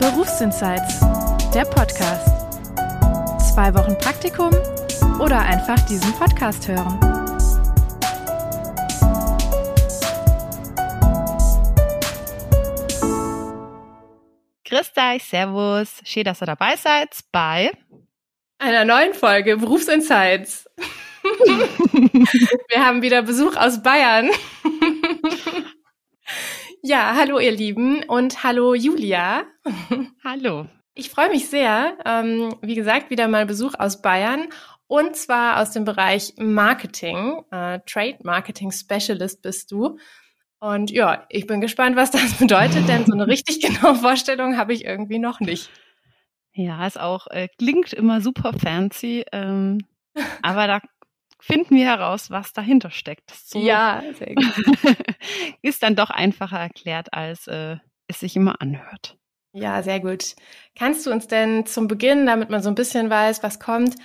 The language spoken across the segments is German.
Berufsinsights, der Podcast. Zwei Wochen Praktikum oder einfach diesen Podcast hören. Grüß euch, Servus. Schön, dass ihr dabei seid bei einer neuen Folge Berufsinsights. Wir haben wieder Besuch aus Bayern. Ja, hallo ihr Lieben und hallo Julia. Hallo. Ich freue mich sehr. Ähm, wie gesagt, wieder mal Besuch aus Bayern und zwar aus dem Bereich Marketing. Äh, Trade Marketing Specialist bist du. Und ja, ich bin gespannt, was das bedeutet, denn so eine richtig genaue Vorstellung habe ich irgendwie noch nicht. Ja, es auch äh, klingt immer super fancy, ähm, aber da finden wir heraus, was dahinter steckt. So ja, sehr gut. ist dann doch einfacher erklärt, als äh, es sich immer anhört. Ja, sehr gut. Kannst du uns denn zum Beginn, damit man so ein bisschen weiß, was kommt,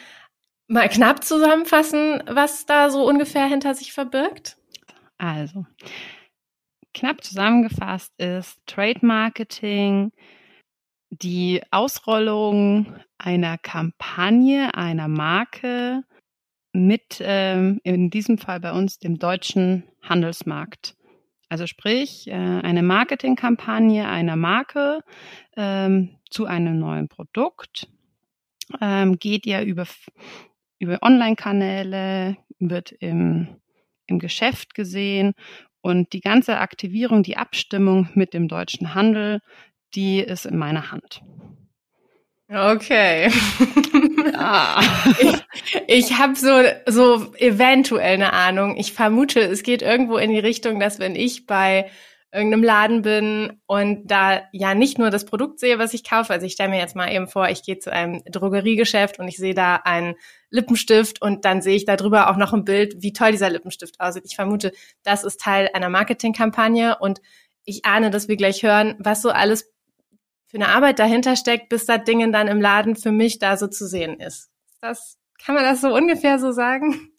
mal knapp zusammenfassen, was da so ungefähr hinter sich verbirgt? Also, knapp zusammengefasst ist Trade Marketing die Ausrollung einer Kampagne, einer Marke mit, ähm, in diesem Fall bei uns, dem deutschen Handelsmarkt. Also sprich, äh, eine Marketingkampagne einer Marke ähm, zu einem neuen Produkt ähm, geht ja über, über Online-Kanäle, wird im, im Geschäft gesehen und die ganze Aktivierung, die Abstimmung mit dem deutschen Handel, die ist in meiner Hand. Okay. Ja. Ich, ich habe so, so eventuell eine Ahnung. Ich vermute, es geht irgendwo in die Richtung, dass wenn ich bei irgendeinem Laden bin und da ja nicht nur das Produkt sehe, was ich kaufe. Also ich stelle mir jetzt mal eben vor, ich gehe zu einem Drogeriegeschäft und ich sehe da einen Lippenstift und dann sehe ich da drüber auch noch ein Bild, wie toll dieser Lippenstift aussieht. Ich vermute, das ist Teil einer Marketingkampagne und ich ahne, dass wir gleich hören, was so alles für eine Arbeit dahinter steckt, bis das Ding dann im Laden für mich da so zu sehen ist. Das, kann man das so ungefähr so sagen?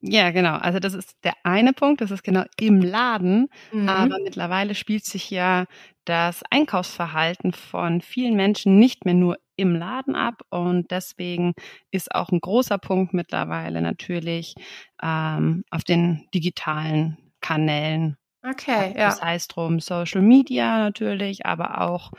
Ja, genau. Also das ist der eine Punkt, das ist genau im Laden. Mhm. Aber mittlerweile spielt sich ja das Einkaufsverhalten von vielen Menschen nicht mehr nur im Laden ab. Und deswegen ist auch ein großer Punkt mittlerweile natürlich ähm, auf den digitalen Kanälen Okay, ja. Das heißt drum Social Media natürlich, aber auch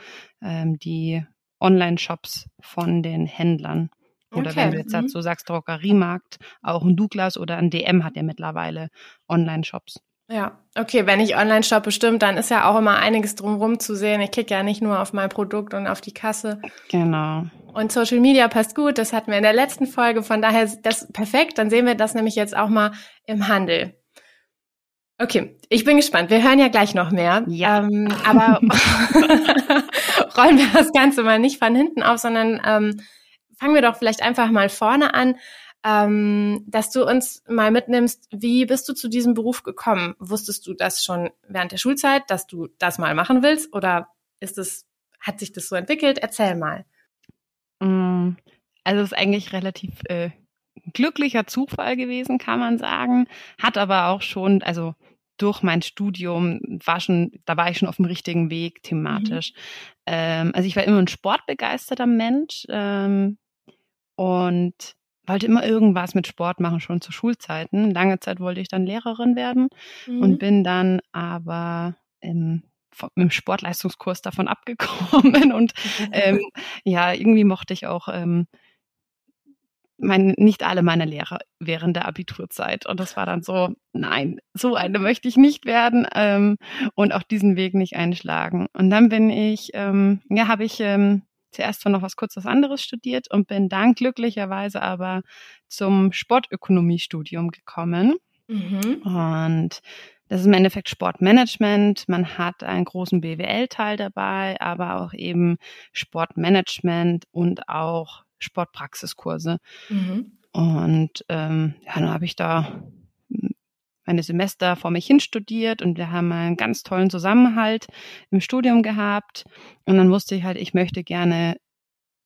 ähm, die Online-Shops von den Händlern. Oder okay. wenn du jetzt mhm. dazu sagst, Drogeriemarkt, auch ein Douglas oder ein DM hat ja mittlerweile Online-Shops. Ja, okay, wenn ich online shoppe, stimmt, dann ist ja auch immer einiges drumherum zu sehen. Ich klicke ja nicht nur auf mein Produkt und auf die Kasse. Genau. Und Social Media passt gut, das hatten wir in der letzten Folge, von daher das perfekt, dann sehen wir das nämlich jetzt auch mal im Handel. Okay, ich bin gespannt. Wir hören ja gleich noch mehr. Ja. Ähm, aber rollen wir das Ganze mal nicht von hinten auf, sondern ähm, fangen wir doch vielleicht einfach mal vorne an, ähm, dass du uns mal mitnimmst, wie bist du zu diesem Beruf gekommen? Wusstest du das schon während der Schulzeit, dass du das mal machen willst? Oder ist es, hat sich das so entwickelt? Erzähl mal. Mm, also es ist eigentlich relativ äh, glücklicher Zufall gewesen, kann man sagen. Hat aber auch schon, also durch mein Studium war schon, da war ich schon auf dem richtigen Weg thematisch. Mhm. Ähm, also ich war immer ein sportbegeisterter Mensch ähm, und wollte immer irgendwas mit Sport machen, schon zu Schulzeiten. Lange Zeit wollte ich dann Lehrerin werden mhm. und bin dann aber im im Sportleistungskurs davon abgekommen und ähm, ja, irgendwie mochte ich auch ähm, mein, nicht alle meine Lehrer während der Abiturzeit. Und das war dann so, nein, so eine möchte ich nicht werden ähm, und auch diesen Weg nicht einschlagen. Und dann bin ich, ähm, ja, habe ich ähm, zuerst noch was kurz was anderes studiert und bin dann glücklicherweise aber zum Sportökonomiestudium gekommen. Mhm. Und das ist im Endeffekt Sportmanagement. Man hat einen großen BWL-Teil dabei, aber auch eben Sportmanagement und auch Sportpraxiskurse. Mhm. Und ähm, ja, dann habe ich da meine Semester vor mich hin studiert und wir haben einen ganz tollen Zusammenhalt im Studium gehabt. Und dann wusste ich halt, ich möchte gerne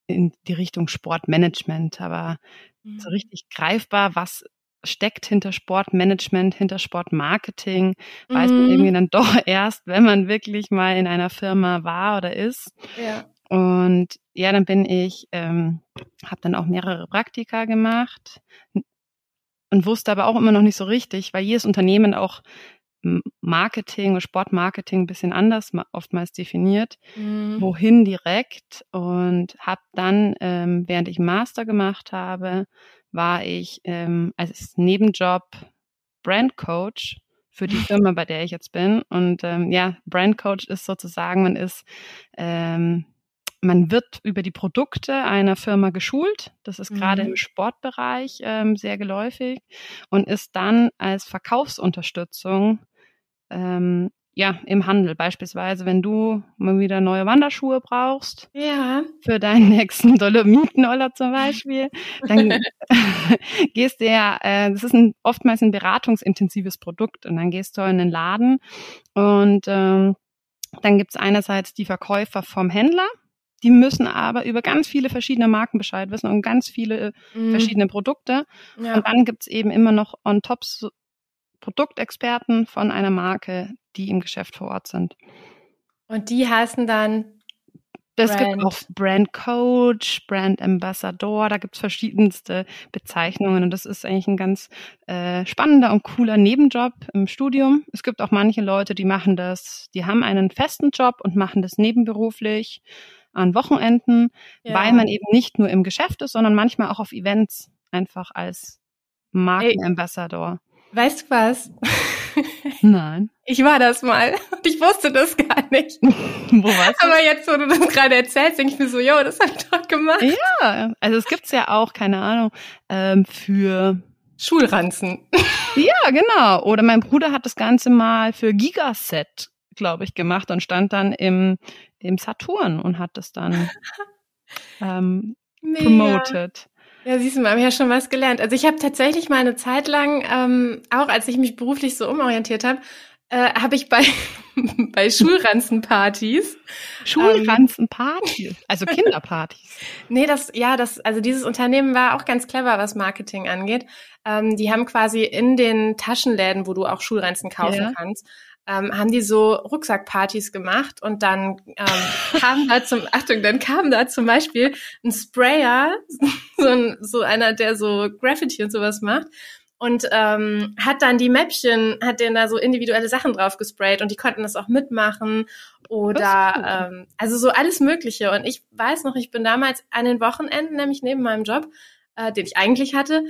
in die Richtung Sportmanagement, aber mhm. so richtig greifbar, was steckt hinter Sportmanagement, hinter Sportmarketing, mhm. weiß man mhm. irgendwie dann doch erst, wenn man wirklich mal in einer Firma war oder ist. Ja. Und ja, dann bin ich, ähm, habe dann auch mehrere Praktika gemacht und wusste aber auch immer noch nicht so richtig, weil jedes Unternehmen auch Marketing und Sportmarketing ein bisschen anders oftmals definiert, mhm. wohin direkt und habe dann, ähm, während ich Master gemacht habe, war ich ähm, als Nebenjob Brandcoach für die Firma, bei der ich jetzt bin. Und ähm, ja, Brandcoach ist sozusagen, man ist ähm, man wird über die Produkte einer Firma geschult. Das ist mhm. gerade im Sportbereich ähm, sehr geläufig und ist dann als Verkaufsunterstützung ähm, ja, im Handel. Beispielsweise, wenn du mal wieder neue Wanderschuhe brauchst. Ja. Für deinen nächsten Dolomitenroller zum Beispiel, dann gehst du ja, äh, das ist ein, oftmals ein beratungsintensives Produkt und dann gehst du in den Laden und ähm, dann gibt's einerseits die Verkäufer vom Händler, die müssen aber über ganz viele verschiedene Marken Bescheid wissen und ganz viele mhm. verschiedene Produkte. Ja. Und dann gibt's eben immer noch on top so Produktexperten von einer Marke, die im Geschäft vor Ort sind. Und die heißen dann es gibt auch Brand Coach, Brand Ambassador, da gibt's verschiedenste Bezeichnungen und das ist eigentlich ein ganz äh, spannender und cooler Nebenjob im Studium. Es gibt auch manche Leute, die machen das, die haben einen festen Job und machen das nebenberuflich an Wochenenden, ja. weil man eben nicht nur im Geschäft ist, sondern manchmal auch auf Events einfach als Markenambassador. Weißt du was? Nein. Ich war das mal und ich wusste das gar nicht. wo warst du? Aber jetzt, wo du das gerade erzählst, denke ich mir so, jo, das habe ich doch gemacht. Ja, also es gibt's ja auch, keine Ahnung, ähm, für Schulranzen. Ja, genau. Oder mein Bruder hat das Ganze mal für Gigaset, glaube ich, gemacht und stand dann im, im Saturn und hat das dann ähm, promoted. Ja, siehst du, wir haben ja schon was gelernt. Also ich habe tatsächlich mal eine Zeit lang, ähm, auch als ich mich beruflich so umorientiert habe, äh, habe ich bei, bei Schulranzenpartys. Schulranzenpartys, also Kinderpartys. nee, das, ja, das, also dieses Unternehmen war auch ganz clever, was Marketing angeht. Ähm, die haben quasi in den Taschenläden, wo du auch Schulranzen kaufen ja. kannst, ähm, haben die so Rucksackpartys gemacht und dann ähm, kam da zum, Achtung, dann kam da zum Beispiel ein Sprayer, so, ein, so einer, der so Graffiti und sowas macht und ähm, hat dann die Mäppchen, hat denen da so individuelle Sachen drauf gesprayt und die konnten das auch mitmachen oder cool. ähm, also so alles Mögliche. Und ich weiß noch, ich bin damals an den Wochenenden, nämlich neben meinem Job, äh, den ich eigentlich hatte,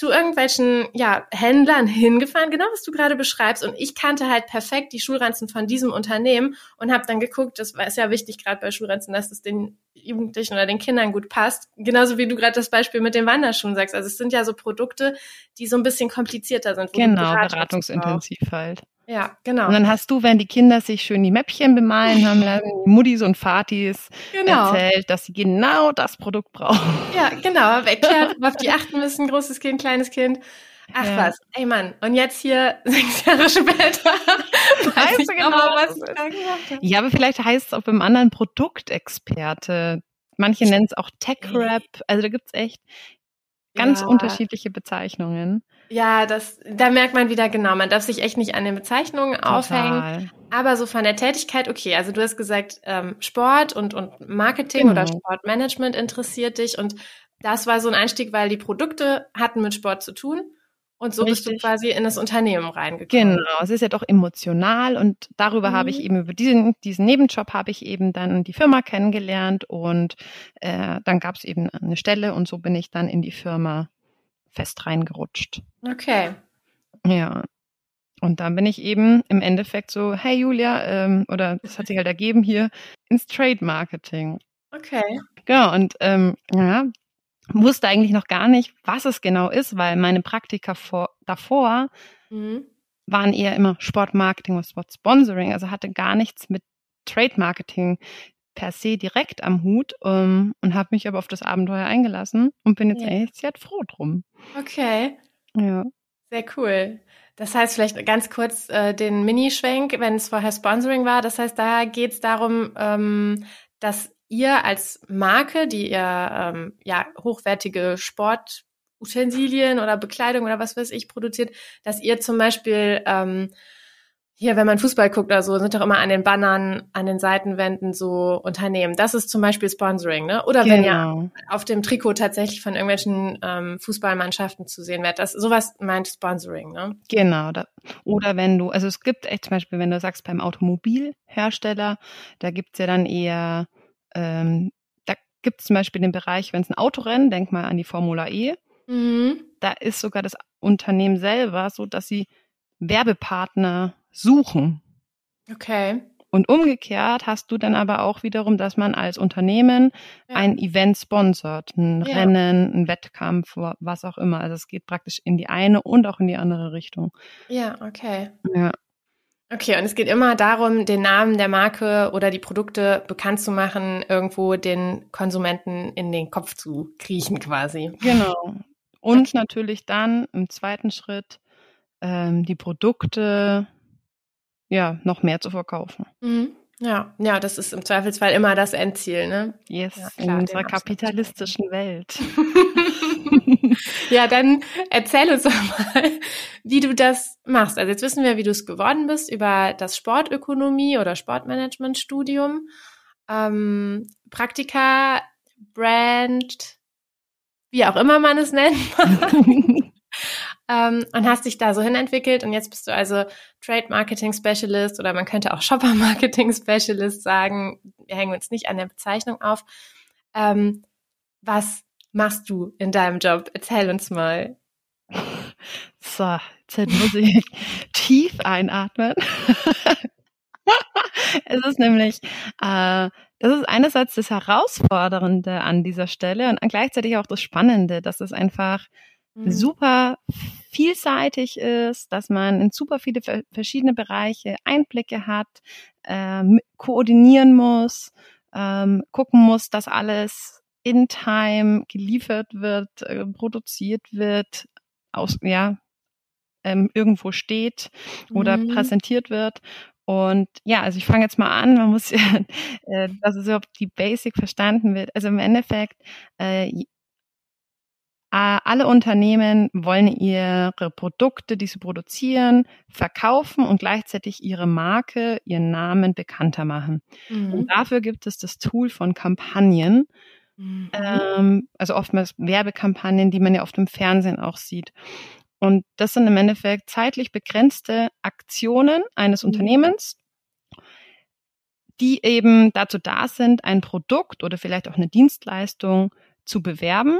zu irgendwelchen ja, Händlern hingefahren, genau was du gerade beschreibst. Und ich kannte halt perfekt die Schulranzen von diesem Unternehmen und habe dann geguckt, das ist ja wichtig gerade bei Schulranzen, dass es den Jugendlichen oder den Kindern gut passt. Genauso wie du gerade das Beispiel mit den Wanderschuhen sagst. Also es sind ja so Produkte, die so ein bisschen komplizierter sind. Genau, beratungsintensiv halt. Ja, genau. Und dann hast du, wenn die Kinder sich schön die Mäppchen bemalen haben lassen, die Muddis und Fatis genau. erzählt, dass sie genau das Produkt brauchen. Ja, genau. Erklärt, auf die achten müssen, großes Kind, kleines Kind. Ach ja. was, ey Mann, und jetzt hier sechs Jahre später weiß ich genau, was ich da gemacht habe. Ja, aber vielleicht heißt es auch beim anderen Produktexperte. Manche nennen es auch Tech-Rap. Also da gibt's echt ganz ja. unterschiedliche Bezeichnungen. Ja, das, da merkt man wieder genau, man darf sich echt nicht an den Bezeichnungen Total. aufhängen. Aber so von der Tätigkeit, okay, also du hast gesagt, ähm, Sport und, und Marketing genau. oder Sportmanagement interessiert dich und das war so ein Einstieg, weil die Produkte hatten mit Sport zu tun. Und so Richtig. bist du quasi in das Unternehmen reingekommen. Genau, es ist ja doch emotional und darüber mhm. habe ich mhm. eben, über diesen, diesen Nebenjob habe ich eben dann die Firma kennengelernt und äh, dann gab es eben eine Stelle und so bin ich dann in die Firma fest reingerutscht. Okay. Ja. Und dann bin ich eben im Endeffekt so, hey Julia, ähm, oder das hat sich halt ergeben hier, ins Trade Marketing. Okay. Genau, und ähm, ja, wusste eigentlich noch gar nicht, was es genau ist, weil meine Praktika vor, davor mhm. waren eher immer Sportmarketing und Sportsponsoring, also hatte gar nichts mit Trade Marketing per se direkt am Hut um, ähm, und habe mich aber auf das Abenteuer eingelassen und bin jetzt ja. eigentlich sehr froh drum. Okay. Ja. Sehr cool. Das heißt, vielleicht ganz kurz äh, den Minischwenk, wenn es vorher Sponsoring war. Das heißt, da geht es darum, ähm, dass ihr als Marke, die ihr ähm, ja hochwertige Sportutensilien oder Bekleidung oder was weiß ich produziert, dass ihr zum Beispiel ähm, hier, wenn man Fußball guckt oder so, sind doch immer an den Bannern, an den Seitenwänden so Unternehmen. Das ist zum Beispiel Sponsoring, ne? Oder genau. wenn ja genau. auf dem Trikot tatsächlich von irgendwelchen ähm, Fußballmannschaften zu sehen wird. Das sowas meint Sponsoring, ne? Genau. Da, oder wenn du, also es gibt echt zum Beispiel, wenn du sagst beim Automobilhersteller, da gibt's ja dann eher, ähm, da gibt's zum Beispiel den Bereich, wenn es ein Autorennen, denk mal an die Formula E. Mhm. Da ist sogar das Unternehmen selber so, dass sie Werbepartner suchen. Okay. Und umgekehrt hast du dann aber auch wiederum, dass man als Unternehmen ja. ein Event sponsert, ein ja. Rennen, ein Wettkampf, was auch immer. Also es geht praktisch in die eine und auch in die andere Richtung. Ja, okay. Ja. Okay, und es geht immer darum, den Namen der Marke oder die Produkte bekannt zu machen, irgendwo den Konsumenten in den Kopf zu kriechen quasi. Genau. Und natürlich dann im zweiten Schritt ähm, die Produkte ja, noch mehr zu verkaufen. Mhm. Ja, ja, das ist im Zweifelsfall immer das Endziel, ne? Yes, ja, klar, in unserer kapitalistischen Welt. ja, dann erzähl uns doch mal, wie du das machst. Also jetzt wissen wir, wie du es geworden bist über das Sportökonomie oder Sportmanagement-Studium. Ähm, Praktika, Brand, wie auch immer man es nennt. ähm, und hast dich da so hinentwickelt und jetzt bist du also Trade Marketing Specialist oder man könnte auch Shopper Marketing Specialist sagen. Wir hängen uns nicht an der Bezeichnung auf. Ähm, was machst du in deinem Job? Erzähl uns mal. So, jetzt muss ich tief einatmen. es ist nämlich, äh, das ist einerseits das Herausfordernde an dieser Stelle und gleichzeitig auch das Spannende, dass es einfach mhm. super vielseitig ist, dass man in super viele verschiedene Bereiche Einblicke hat, ähm, koordinieren muss, ähm, gucken muss, dass alles in Time geliefert wird, äh, produziert wird, aus, ja, ähm, irgendwo steht oder mhm. präsentiert wird. Und ja, also ich fange jetzt mal an, man muss ja, äh, dass es überhaupt die Basic verstanden wird. Also im Endeffekt, äh, alle Unternehmen wollen ihre Produkte, die sie produzieren, verkaufen und gleichzeitig ihre Marke, ihren Namen bekannter machen. Mhm. Und dafür gibt es das Tool von Kampagnen, mhm. ähm, also oftmals Werbekampagnen, die man ja oft im Fernsehen auch sieht. Und das sind im Endeffekt zeitlich begrenzte Aktionen eines mhm. Unternehmens, die eben dazu da sind, ein Produkt oder vielleicht auch eine Dienstleistung zu bewerben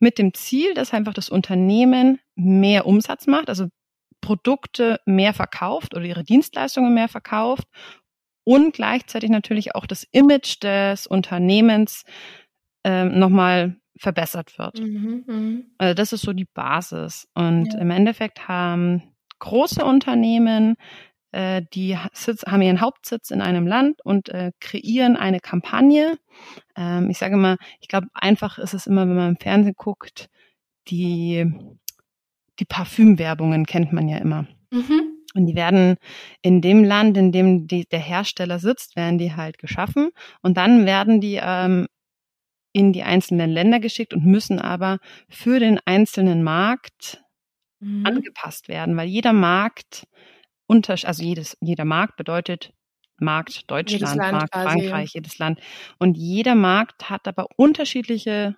mit dem Ziel, dass einfach das Unternehmen mehr Umsatz macht, also Produkte mehr verkauft oder ihre Dienstleistungen mehr verkauft und gleichzeitig natürlich auch das Image des Unternehmens ähm, nochmal verbessert wird. Mhm, mh. Also das ist so die Basis. Und ja. im Endeffekt haben große Unternehmen äh, die sitz, haben ihren Hauptsitz in einem Land und äh, kreieren eine Kampagne. Ähm, ich sage mal, ich glaube, einfach ist es immer, wenn man im Fernsehen guckt, die, die Parfümwerbungen kennt man ja immer. Mhm. Und die werden in dem Land, in dem die, der Hersteller sitzt, werden die halt geschaffen. Und dann werden die ähm, in die einzelnen Länder geschickt und müssen aber für den einzelnen Markt mhm. angepasst werden, weil jeder Markt Unterschied, also jedes, jeder Markt bedeutet Markt Deutschland, Markt quasi. Frankreich, jedes Land. Und jeder Markt hat aber unterschiedliche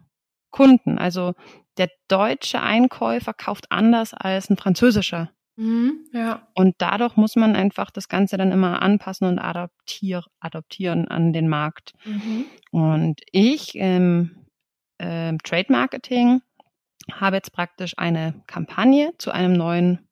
Kunden. Also der deutsche Einkäufer kauft anders als ein französischer. Mhm, ja. Und dadurch muss man einfach das Ganze dann immer anpassen und adaptier, adaptieren an den Markt. Mhm. Und ich im äh, Trade Marketing habe jetzt praktisch eine Kampagne zu einem neuen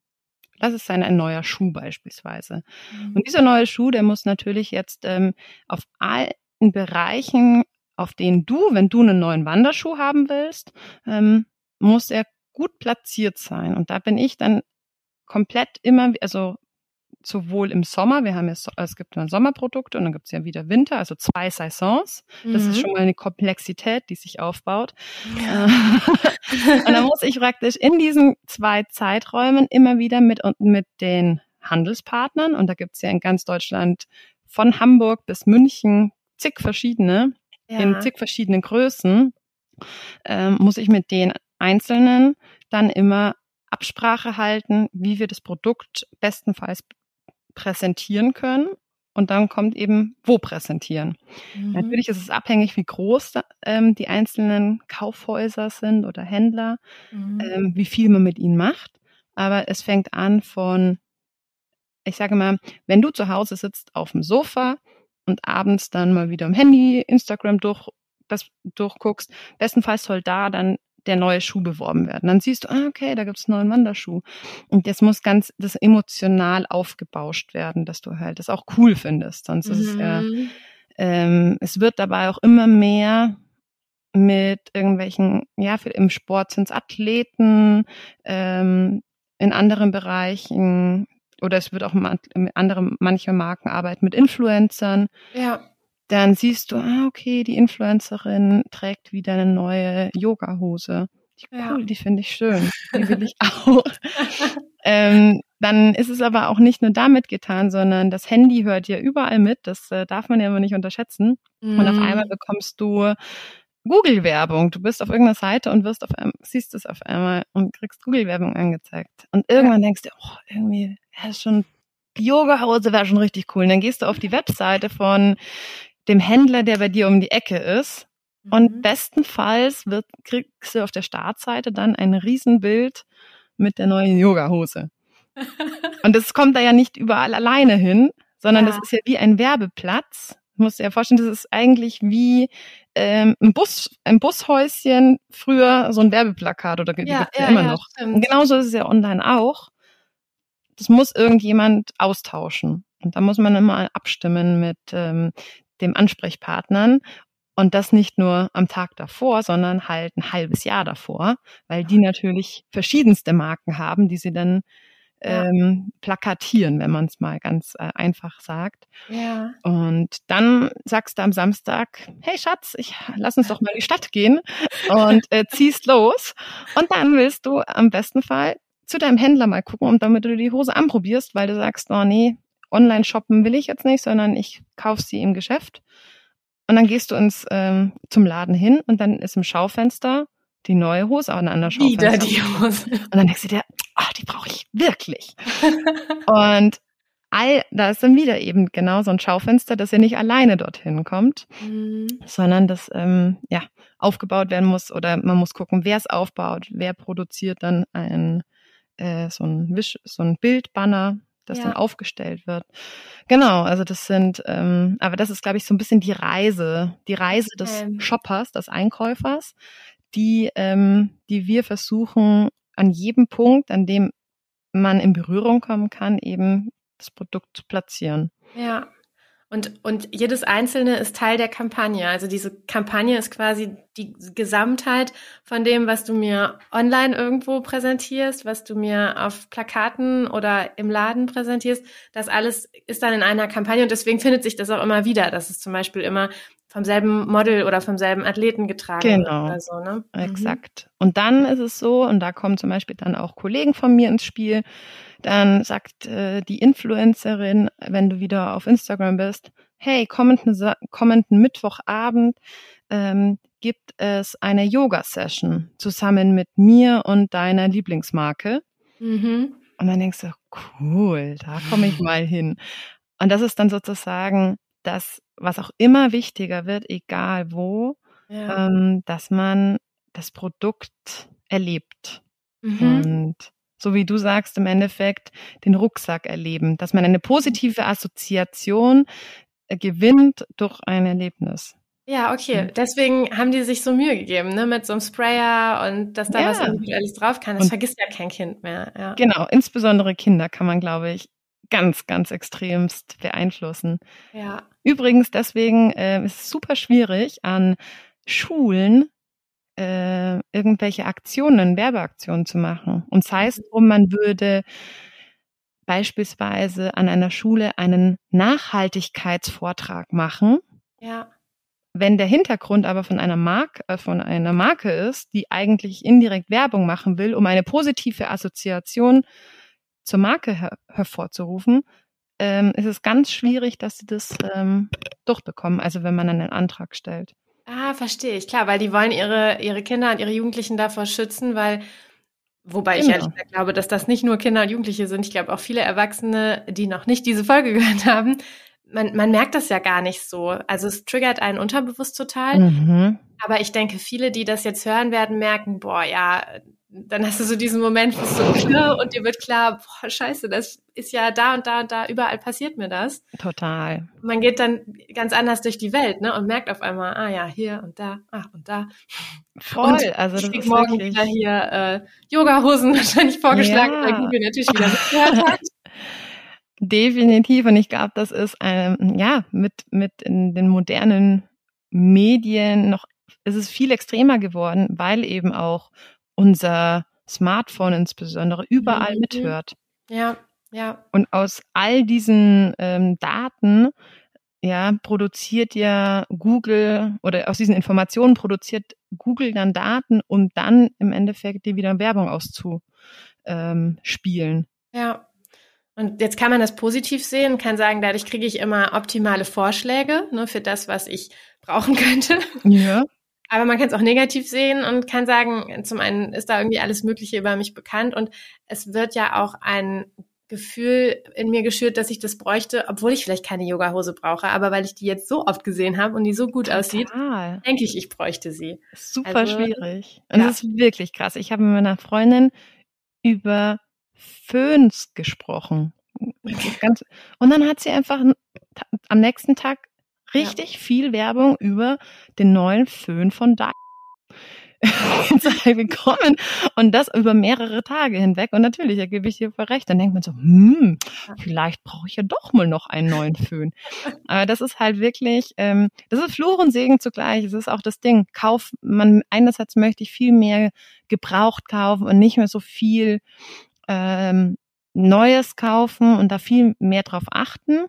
Lass es sein ein neuer Schuh beispielsweise. Mhm. Und dieser neue Schuh, der muss natürlich jetzt ähm, auf allen Bereichen, auf denen du, wenn du einen neuen Wanderschuh haben willst, ähm, muss er gut platziert sein. Und da bin ich dann komplett immer, also sowohl im Sommer, wir haben ja, es gibt dann Sommerprodukte und dann gibt es ja wieder Winter, also zwei Saisons. Das mhm. ist schon mal eine Komplexität, die sich aufbaut. Ja. und dann muss ich praktisch in diesen zwei Zeiträumen immer wieder mit, mit den Handelspartnern, und da gibt es ja in ganz Deutschland von Hamburg bis München zig verschiedene, ja. in zig verschiedenen Größen, ähm, muss ich mit den Einzelnen dann immer Absprache halten, wie wir das Produkt bestenfalls präsentieren können und dann kommt eben, wo präsentieren. Mhm. Natürlich ist es abhängig, wie groß ähm, die einzelnen Kaufhäuser sind oder Händler, mhm. ähm, wie viel man mit ihnen macht. Aber es fängt an von, ich sage mal, wenn du zu Hause sitzt auf dem Sofa und abends dann mal wieder am Handy Instagram durch, das durchguckst, bestenfalls soll da dann der neue Schuh beworben werden. Dann siehst du, ah, okay, da gibt's einen neuen Wanderschuh. Und das muss ganz, das emotional aufgebauscht werden, dass du halt das auch cool findest. Sonst mhm. ist es ja, mhm. ähm, es wird dabei auch immer mehr mit irgendwelchen, ja, für, im Sport sind's Athleten, ähm, in anderen Bereichen, oder es wird auch andere, manche Marken arbeiten mit Influencern. Ja dann siehst du, ah, okay, die Influencerin trägt wieder eine neue Yoga-Hose. Die, cool, ja. die finde ich schön. Die will ich auch. ähm, dann ist es aber auch nicht nur damit getan, sondern das Handy hört ja überall mit. Das äh, darf man ja immer nicht unterschätzen. Mhm. Und auf mhm. einmal bekommst du Google-Werbung. Du bist auf irgendeiner Seite und wirst auf einmal, siehst es auf einmal und kriegst Google-Werbung angezeigt. Und irgendwann denkst du, oh, irgendwie, ja, schon die Yoga-Hose wäre schon richtig cool. Und dann gehst du auf die Webseite von dem Händler, der bei dir um die Ecke ist. Mhm. Und bestenfalls wird, kriegst du auf der Startseite dann ein Riesenbild mit der neuen Yoga-Hose. und das kommt da ja nicht überall alleine hin, sondern ja. das ist ja wie ein Werbeplatz. Du musst dir ja vorstellen, das ist eigentlich wie ähm, ein Bus, ein Bushäuschen, früher so ein Werbeplakat oder ja, gibt's ja, ja immer noch. Stimmt. Genauso ist es ja online auch. Das muss irgendjemand austauschen. Und da muss man immer abstimmen mit ähm, dem Ansprechpartnern und das nicht nur am Tag davor, sondern halt ein halbes Jahr davor, weil die natürlich verschiedenste Marken haben, die sie dann ähm, plakatieren, wenn man es mal ganz äh, einfach sagt. Ja. Und dann sagst du am Samstag, hey Schatz, ich lass uns doch mal in die Stadt gehen und äh, ziehst los. Und dann willst du am besten Fall zu deinem Händler mal gucken, um damit du die Hose anprobierst, weil du sagst, oh nee, online shoppen will ich jetzt nicht, sondern ich kaufe sie im Geschäft. Und dann gehst du ins ähm, zum Laden hin und dann ist im Schaufenster die neue Hose an der Schaufenster. Wieder die Hose. Und dann denkst du dir, ach, die brauche ich wirklich. und all, da ist dann wieder eben genau so ein Schaufenster, dass ihr nicht alleine dorthin kommt, mhm. sondern dass ähm, ja aufgebaut werden muss oder man muss gucken, wer es aufbaut, wer produziert dann ein äh, so ein Wisch, so ein Bildbanner das ja. dann aufgestellt wird. Genau, also das sind, ähm, aber das ist, glaube ich, so ein bisschen die Reise, die Reise des ähm. Shoppers, des Einkäufers, die, ähm, die wir versuchen, an jedem Punkt, an dem man in Berührung kommen kann, eben das Produkt zu platzieren. Ja. Und, und jedes einzelne ist Teil der Kampagne. Also diese Kampagne ist quasi die Gesamtheit von dem, was du mir online irgendwo präsentierst, was du mir auf Plakaten oder im Laden präsentierst. Das alles ist dann in einer Kampagne und deswegen findet sich das auch immer wieder, dass es zum Beispiel immer vom selben Model oder vom selben Athleten getragen genau. wird oder so, ne? Mhm. Exakt. Mhm. Und dann ist es so, und da kommen zum Beispiel dann auch Kollegen von mir ins Spiel, dann sagt äh, die Influencerin, wenn du wieder auf Instagram bist, hey, kommenden, kommenden Mittwochabend ähm, gibt es eine Yoga-Session zusammen mit mir und deiner Lieblingsmarke. Mhm. Und dann denkst du, cool, da komme ich mal hin. Und das ist dann sozusagen das, was auch immer wichtiger wird, egal wo, ja. ähm, dass man das Produkt erlebt. Mhm. Und so wie du sagst, im Endeffekt den Rucksack erleben, dass man eine positive Assoziation äh, gewinnt durch ein Erlebnis. Ja, okay. Mhm. Deswegen haben die sich so Mühe gegeben, ne, mit so einem Sprayer und dass da ja. was individuelles drauf kann. Das und vergisst ja kein Kind mehr. Ja. Genau, insbesondere Kinder kann man, glaube ich, ganz, ganz extremst beeinflussen. Ja. Übrigens, deswegen äh, ist es super schwierig, an Schulen äh, irgendwelche Aktionen, Werbeaktionen zu machen. Und sei es drum, man würde beispielsweise an einer Schule einen Nachhaltigkeitsvortrag machen. Ja. Wenn der Hintergrund aber von einer Marke, äh, von einer Marke ist, die eigentlich indirekt Werbung machen will, um eine positive Assoziation zur Marke her hervorzurufen, ähm, ist es ganz schwierig, dass sie das ähm, durchbekommen, also wenn man einen Antrag stellt. Ah, verstehe ich. Klar, weil die wollen ihre, ihre Kinder und ihre Jugendlichen davor schützen, weil Wobei genau. ich ehrlich gesagt glaube, dass das nicht nur Kinder und Jugendliche sind. Ich glaube auch viele Erwachsene, die noch nicht diese Folge gehört haben, man, man merkt das ja gar nicht so. Also es triggert einen unterbewusst total. Mhm. Aber ich denke, viele, die das jetzt hören werden, merken, boah, ja, dann hast du so diesen Moment, wo so klar und dir wird klar, boah, scheiße, das ist ja da und da und da, überall passiert mir das. Total. Man geht dann ganz anders durch die Welt, ne, und merkt auf einmal, ah ja, hier und da, ah und da. Voll, und also das ist morgen wirklich... wieder hier äh, Yoga-Hosen wahrscheinlich vorgeschlagen, ja. weil Google natürlich wieder mitgehört hat. Definitiv. Und ich glaube, das ist ähm, ja mit, mit in den modernen Medien noch, ist es viel extremer geworden, weil eben auch unser Smartphone insbesondere überall mhm. mithört. Ja, ja. Und aus all diesen ähm, Daten ja, produziert ja Google oder aus diesen Informationen produziert Google dann Daten, um dann im Endeffekt dir wieder Werbung auszuspielen. Ähm, ja. Und jetzt kann man das positiv sehen, kann sagen, dadurch kriege ich immer optimale Vorschläge ne, für das, was ich brauchen könnte. Ja. Aber man kann es auch negativ sehen und kann sagen, zum einen ist da irgendwie alles Mögliche über mich bekannt und es wird ja auch ein Gefühl in mir geschürt, dass ich das bräuchte, obwohl ich vielleicht keine Yogahose brauche, aber weil ich die jetzt so oft gesehen habe und die so gut Total. aussieht, denke ich, ich bräuchte sie. Super also, schwierig. Und ja. das ist wirklich krass. Ich habe mit meiner Freundin über Föhns gesprochen. Ganz, und dann hat sie einfach am nächsten Tag richtig ja. viel Werbung über den neuen Föhn von Dark bekommen und das über mehrere Tage hinweg. Und natürlich, da gebe ich dir voll recht. Dann denkt man so, hm, vielleicht brauche ich ja doch mal noch einen neuen Föhn. Aber das ist halt wirklich, ähm, das ist Fluch und Segen zugleich. Es ist auch das Ding. Kauf, man, einerseits möchte ich viel mehr gebraucht kaufen und nicht mehr so viel ähm, Neues kaufen und da viel mehr drauf achten.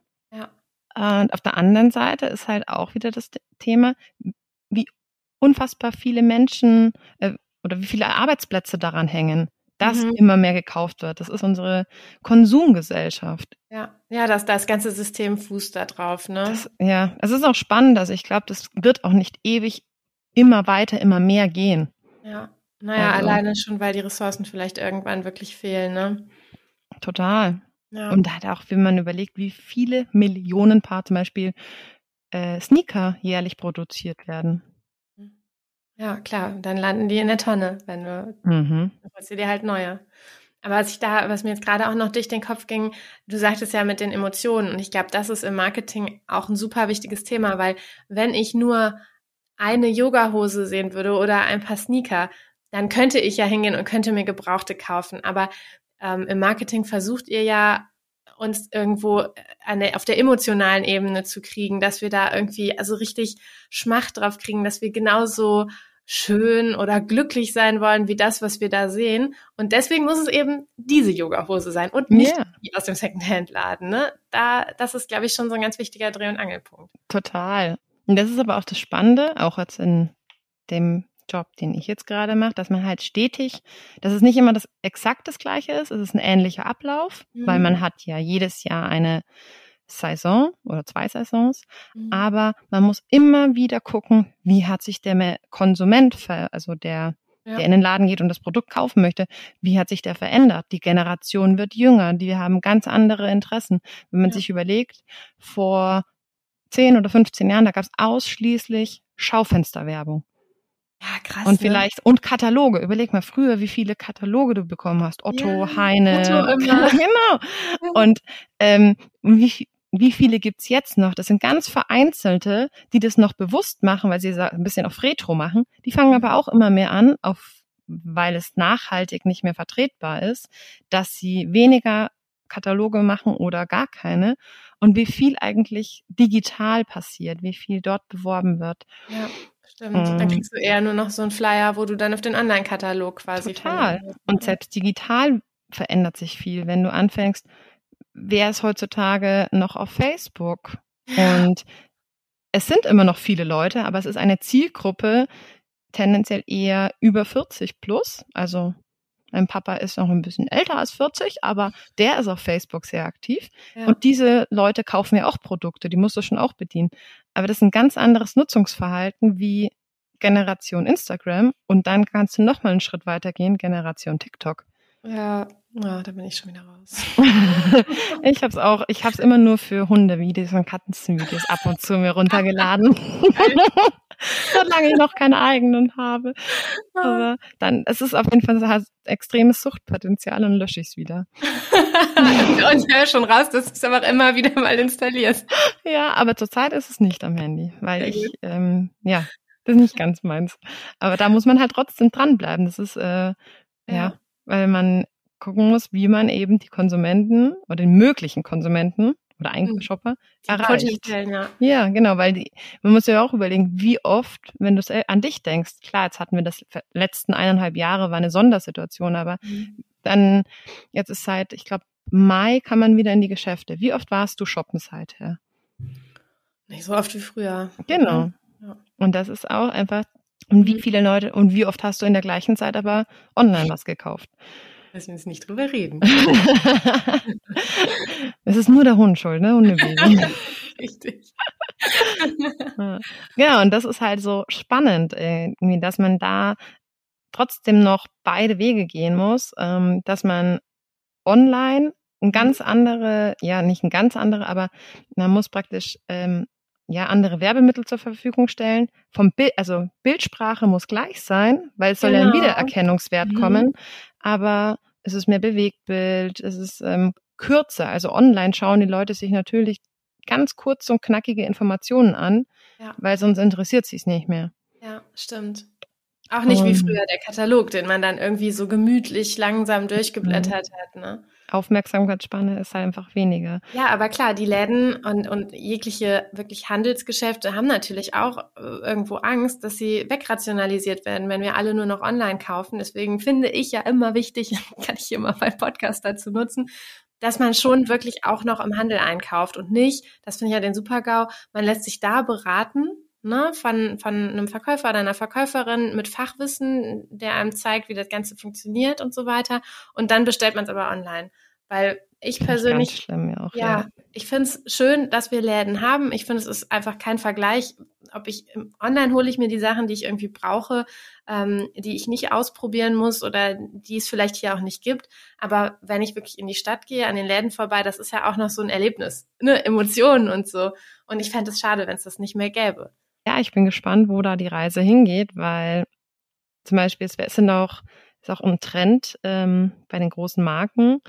Und auf der anderen Seite ist halt auch wieder das Thema, wie unfassbar viele Menschen äh, oder wie viele Arbeitsplätze daran hängen, dass mhm. immer mehr gekauft wird. Das ist unsere Konsumgesellschaft. Ja, ja, das, das ganze System fußt da drauf, ne? Das, ja, es ist auch spannend. Also ich glaube, das wird auch nicht ewig immer weiter, immer mehr gehen. Ja. Naja, also. alleine schon, weil die Ressourcen vielleicht irgendwann wirklich fehlen, ne? Total. Ja. Und da hat auch, wenn man überlegt, wie viele Millionen Paar zum Beispiel äh, Sneaker jährlich produziert werden. Ja, klar, dann landen die in der Tonne, wenn du, mhm. dann holst du dir halt neue. Aber was ich da, was mir jetzt gerade auch noch durch den Kopf ging, du sagtest ja mit den Emotionen und ich glaube, das ist im Marketing auch ein super wichtiges Thema, weil wenn ich nur eine Yogahose sehen würde oder ein paar Sneaker, dann könnte ich ja hingehen und könnte mir Gebrauchte kaufen. Aber ähm, im Marketing versucht ihr ja uns irgendwo eine, auf der emotionalen Ebene zu kriegen, dass wir da irgendwie also richtig Schmacht drauf kriegen, dass wir genauso schön oder glücklich sein wollen wie das, was wir da sehen. Und deswegen muss es eben diese Yoga-Hose sein und nicht yeah. die aus dem Secondhand-Laden. Ne? Da, das ist, glaube ich, schon so ein ganz wichtiger Dreh- und Angelpunkt. Total. Und das ist aber auch das Spannende, auch jetzt in dem Job, den ich jetzt gerade mache, dass man halt stetig, dass es nicht immer das exakt das gleiche ist, es ist ein ähnlicher Ablauf, mhm. weil man hat ja jedes Jahr eine Saison oder zwei Saisons, mhm. aber man muss immer wieder gucken, wie hat sich der Konsument, also der, ja. der in den Laden geht und das Produkt kaufen möchte, wie hat sich der verändert? Die Generation wird jünger, die haben ganz andere Interessen. Wenn man ja. sich überlegt, vor 10 oder 15 Jahren, da gab es ausschließlich Schaufensterwerbung. Ja, krass. Und ne? vielleicht, und Kataloge. Überleg mal früher, wie viele Kataloge du bekommen hast. Otto, ja, Heine. Otto immer. genau. Und ähm, wie, wie viele gibt's jetzt noch? Das sind ganz vereinzelte, die das noch bewusst machen, weil sie ein bisschen auf Retro machen. Die fangen aber auch immer mehr an, auf, weil es nachhaltig nicht mehr vertretbar ist, dass sie weniger Kataloge machen oder gar keine. Und wie viel eigentlich digital passiert, wie viel dort beworben wird. Ja. Stimmt, ähm, dann kriegst du eher nur noch so einen Flyer, wo du dann auf den Online-Katalog quasi Total. Und selbst digital verändert sich viel, wenn du anfängst, wer ist heutzutage noch auf Facebook? Und es sind immer noch viele Leute, aber es ist eine Zielgruppe tendenziell eher über 40 plus. Also mein Papa ist noch ein bisschen älter als 40, aber der ist auf Facebook sehr aktiv. Ja. Und diese Leute kaufen ja auch Produkte, die musst du schon auch bedienen. Aber das ist ein ganz anderes Nutzungsverhalten wie Generation Instagram und dann kannst du noch mal einen Schritt weiter gehen, Generation TikTok. Ja, ja, da bin ich schon wieder raus. ich habe es auch, ich habe es immer nur für Hundevideos und Katzenvideos ab und zu mir runtergeladen. Solange ich noch keine eigenen habe. Aber dann, es ist auf jeden Fall hat extremes Suchtpotenzial und lösche ich es wieder. und hör schon raus, dass du es einfach immer wieder mal installierst. Ja, aber zurzeit ist es nicht am Handy, weil ich, ähm, ja, das ist nicht ganz meins. Aber da muss man halt trotzdem dranbleiben. Das ist, äh, ja. ja, weil man gucken muss, wie man eben die Konsumenten oder den möglichen Konsumenten oder eigentlich mhm. Shopper erreicht. Ja. ja, genau, weil die, man muss ja auch überlegen, wie oft, wenn du es an dich denkst, klar, jetzt hatten wir das letzten eineinhalb Jahre, war eine Sondersituation, aber mhm. dann, jetzt ist seit, ich glaube, Mai kann man wieder in die Geschäfte. Wie oft warst du shoppen seither? Nicht so oft wie früher. Genau. Ja. Und das ist auch einfach, und wie mhm. viele Leute, und wie oft hast du in der gleichen Zeit aber online was gekauft? Lass uns nicht drüber reden. Es ist nur der Hund schuld, ne? Hundebaby. Richtig. ja, und das ist halt so spannend, irgendwie, dass man da trotzdem noch beide Wege gehen muss, ähm, dass man online ein ganz andere, ja, nicht ein ganz andere, aber man muss praktisch ähm, ja andere Werbemittel zur Verfügung stellen. Vom Bild, also Bildsprache muss gleich sein, weil es soll genau. ja ein. Wiedererkennungswert mhm. kommen, aber es ist mehr Bewegtbild, es ist ähm, kürzer. Also online schauen die Leute sich natürlich ganz kurze und knackige Informationen an, ja. weil sonst interessiert sie es nicht mehr. Ja, stimmt. Auch nicht um, wie früher der Katalog, den man dann irgendwie so gemütlich langsam durchgeblättert mhm. hat, ne? Aufmerksamkeitsspanne ist halt einfach weniger. Ja, aber klar, die Läden und, und jegliche wirklich Handelsgeschäfte haben natürlich auch äh, irgendwo Angst, dass sie wegrationalisiert werden, wenn wir alle nur noch online kaufen. Deswegen finde ich ja immer wichtig, kann ich hier mal meinen Podcast dazu nutzen, dass man schon wirklich auch noch im Handel einkauft und nicht, das finde ich ja den Super-GAU, man lässt sich da beraten ne, von, von einem Verkäufer oder einer Verkäuferin mit Fachwissen, der einem zeigt, wie das Ganze funktioniert und so weiter. Und dann bestellt man es aber online. Weil ich persönlich. Schlimm, ja, auch, ja, ja. ich finde es schön, dass wir Läden haben. Ich finde, es ist einfach kein Vergleich. Ob ich online hole ich mir die Sachen, die ich irgendwie brauche, ähm, die ich nicht ausprobieren muss oder die es vielleicht hier auch nicht gibt. Aber wenn ich wirklich in die Stadt gehe, an den Läden vorbei, das ist ja auch noch so ein Erlebnis, ne, Emotionen und so. Und ich fände es schade, wenn es das nicht mehr gäbe. Ja, ich bin gespannt, wo da die Reise hingeht, weil zum Beispiel es sind auch, ist auch ein Trend ähm, bei den großen Marken,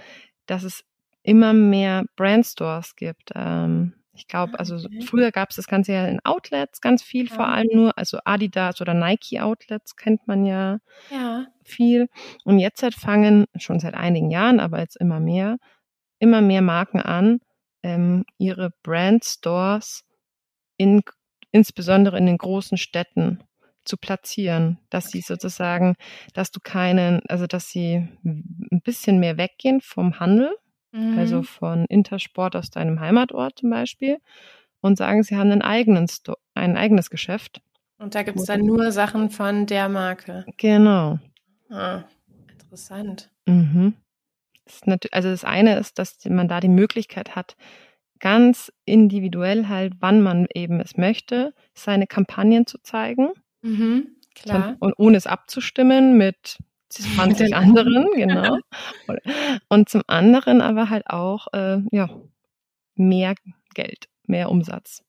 dass es immer mehr Brandstores gibt. Ähm, ich glaube, also okay. früher gab es das Ganze ja in Outlets ganz viel, ja. vor allem nur, also Adidas oder Nike Outlets kennt man ja, ja. viel. Und jetzt halt fangen, schon seit einigen Jahren, aber jetzt immer mehr, immer mehr Marken an, ähm, ihre Brandstores in insbesondere in den großen Städten zu platzieren, dass sie sozusagen, dass du keinen, also dass sie ein bisschen mehr weggehen vom Handel, mhm. also von Intersport aus deinem Heimatort zum Beispiel, und sagen, sie haben einen eigenen Sto ein eigenes Geschäft. Und da gibt es dann nur Sachen von der Marke. Genau. Ah, interessant. Mhm. Das also das eine ist, dass man da die Möglichkeit hat, ganz individuell halt, wann man eben es möchte, seine Kampagnen zu zeigen. Mhm, klar. Und, ohne es abzustimmen mit 20 anderen, genau. Und zum anderen aber halt auch, äh, ja, mehr Geld, mehr Umsatz.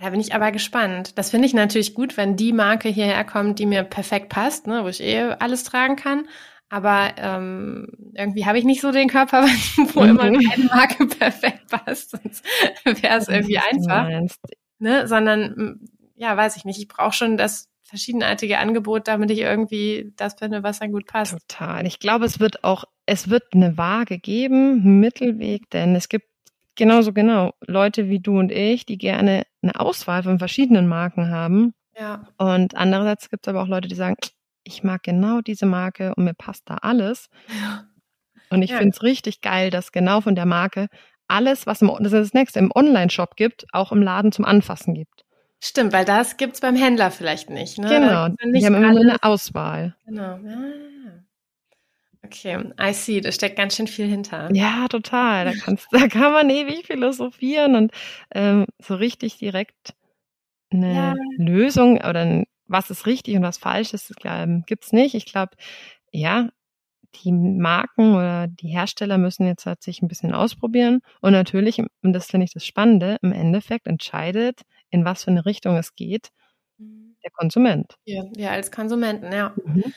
Da bin ich aber gespannt. Das finde ich natürlich gut, wenn die Marke hierher kommt, die mir perfekt passt, ne, wo ich eh alles tragen kann. Aber ähm, irgendwie habe ich nicht so den Körper, wo mhm. immer eine Marke perfekt passt. Sonst wäre es irgendwie einfach. Ne? Sondern, ja, weiß ich nicht. Ich brauche schon das verschiedenartige Angebot, damit ich irgendwie das finde, was dann gut passt. Total. Ich glaube, es wird auch, es wird eine Waage geben, Mittelweg, denn es gibt genauso genau Leute wie du und ich, die gerne eine Auswahl von verschiedenen Marken haben. Ja. Und andererseits gibt es aber auch Leute, die sagen, ich mag genau diese Marke und mir passt da alles. Ja. Und ich ja. finde es richtig geil, dass genau von der Marke alles, was im, das, ist das nächste, im Online-Shop gibt, auch im Laden zum Anfassen gibt. Stimmt, weil das gibt es beim Händler vielleicht nicht. Ne? Genau, die haben immer nur eine Auswahl. Genau. Ah. Okay, I see, da steckt ganz schön viel hinter. Ja, total. Da, kannst, da kann man ewig philosophieren und ähm, so richtig direkt eine ja. Lösung oder ein was ist richtig und was falsch ist, ähm, gibt's nicht. Ich glaube, ja, die Marken oder die Hersteller müssen jetzt halt sich ein bisschen ausprobieren. Und natürlich, und das finde ich das Spannende, im Endeffekt entscheidet, in was für eine Richtung es geht, mhm. der Konsument. Ja, ja als Konsumenten, ja. Mhm.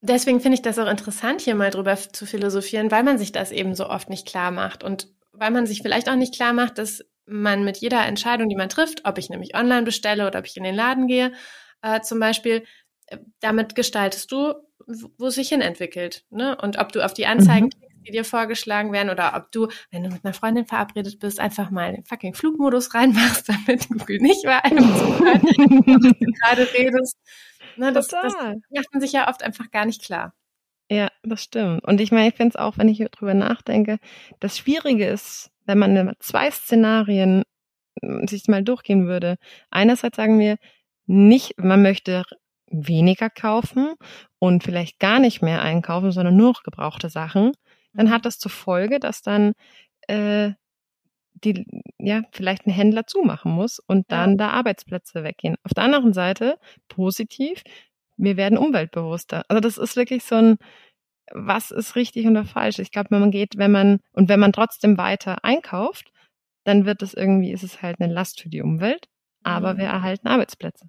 Deswegen finde ich das auch interessant, hier mal drüber zu philosophieren, weil man sich das eben so oft nicht klar macht und weil man sich vielleicht auch nicht klar macht, dass man mit jeder Entscheidung, die man trifft, ob ich nämlich online bestelle oder ob ich in den Laden gehe, äh, zum Beispiel, äh, damit gestaltest du, wo es sich hin entwickelt. Ne? Und ob du auf die Anzeigen mhm die dir vorgeschlagen werden oder ob du, wenn du mit einer Freundin verabredet bist, einfach mal den fucking Flugmodus reinmachst, damit Google nicht bei einem zuhört, was du gerade redest. Ne, das, das macht man sich ja oft einfach gar nicht klar. Ja, das stimmt. Und ich meine, ich finde es auch, wenn ich drüber nachdenke, das Schwierige ist, wenn man zwei Szenarien hm, sich mal durchgehen würde. Einerseits sagen wir, nicht, man möchte weniger kaufen und vielleicht gar nicht mehr einkaufen, sondern nur noch gebrauchte Sachen dann hat das zur Folge, dass dann äh, die, ja, vielleicht ein Händler zumachen muss und dann ja. da Arbeitsplätze weggehen. Auf der anderen Seite, positiv, wir werden umweltbewusster. Also das ist wirklich so ein, was ist richtig oder falsch? Ich glaube, wenn man geht, wenn man, und wenn man trotzdem weiter einkauft, dann wird es irgendwie, ist es halt eine Last für die Umwelt, aber mhm. wir erhalten Arbeitsplätze.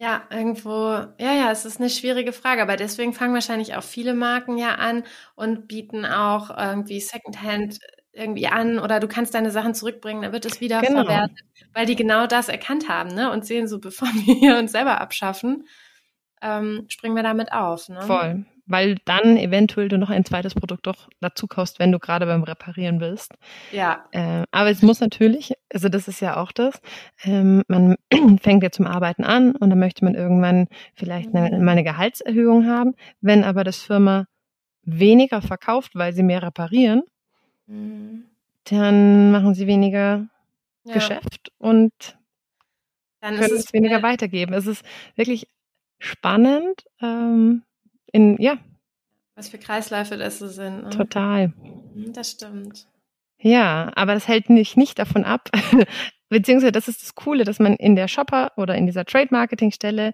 Ja, irgendwo, ja, ja, es ist eine schwierige Frage, aber deswegen fangen wahrscheinlich auch viele Marken ja an und bieten auch irgendwie Secondhand irgendwie an oder du kannst deine Sachen zurückbringen, dann wird es wieder genau. verwertet, weil die genau das erkannt haben, ne? Und sehen so, bevor wir uns selber abschaffen, ähm, springen wir damit auf. Ne? Voll weil dann eventuell du noch ein zweites Produkt doch dazu kaufst, wenn du gerade beim Reparieren bist. Ja. Äh, aber es muss natürlich, also das ist ja auch das, ähm, man fängt ja zum Arbeiten an und dann möchte man irgendwann vielleicht eine, mal eine Gehaltserhöhung haben. Wenn aber das Firma weniger verkauft, weil sie mehr reparieren, mhm. dann machen sie weniger ja. Geschäft und dann können es weniger weitergeben. Es ist wirklich spannend. Ähm, in, ja. Was für Kreisläufe das so sind. Ne? Total. Mhm, das stimmt. Ja, aber das hält mich nicht davon ab, beziehungsweise das ist das Coole, dass man in der Shopper oder in dieser Trade Marketing Stelle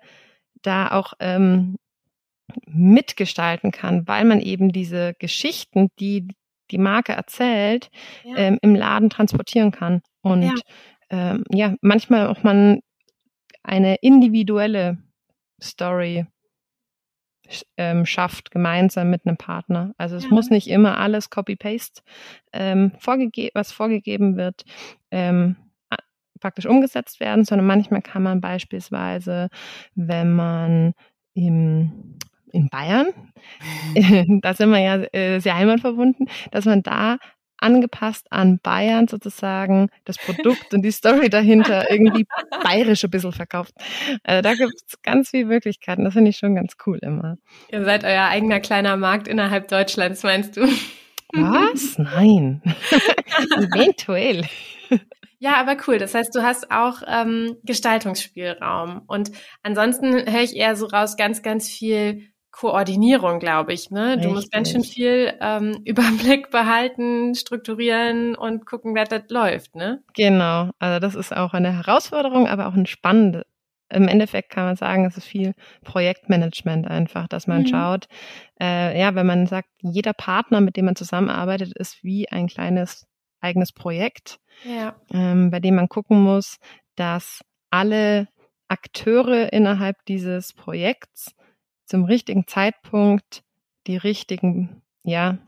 da auch ähm, mitgestalten kann, weil man eben diese Geschichten, die die Marke erzählt, ja. ähm, im Laden transportieren kann. Und ja. Ähm, ja, manchmal auch man eine individuelle Story ähm, schafft, gemeinsam mit einem Partner. Also es ja. muss nicht immer alles Copy-Paste, ähm, vorgege was vorgegeben wird, ähm, praktisch umgesetzt werden, sondern manchmal kann man beispielsweise, wenn man im in Bayern, da sind wir ja äh, sehr heimatverbunden, dass man da angepasst an Bayern sozusagen das Produkt und die Story dahinter irgendwie bayerisch ein bisschen verkauft. Also da gibt es ganz viele Möglichkeiten. Das finde ich schon ganz cool immer. Ihr seid euer eigener kleiner Markt innerhalb Deutschlands, meinst du? Was? Nein. Eventuell. Ja, aber cool. Das heißt, du hast auch ähm, Gestaltungsspielraum. Und ansonsten höre ich eher so raus ganz, ganz viel Koordinierung, glaube ich. Ne? Richtig. Du musst ganz schön viel ähm, Überblick behalten, strukturieren und gucken, wer das läuft. Ne? Genau, also das ist auch eine Herausforderung, aber auch ein spannende. Im Endeffekt kann man sagen, es ist viel Projektmanagement einfach, dass man mhm. schaut, äh, ja, wenn man sagt, jeder Partner, mit dem man zusammenarbeitet, ist wie ein kleines eigenes Projekt, ja. ähm, bei dem man gucken muss, dass alle Akteure innerhalb dieses Projekts zum richtigen Zeitpunkt die richtigen, ja,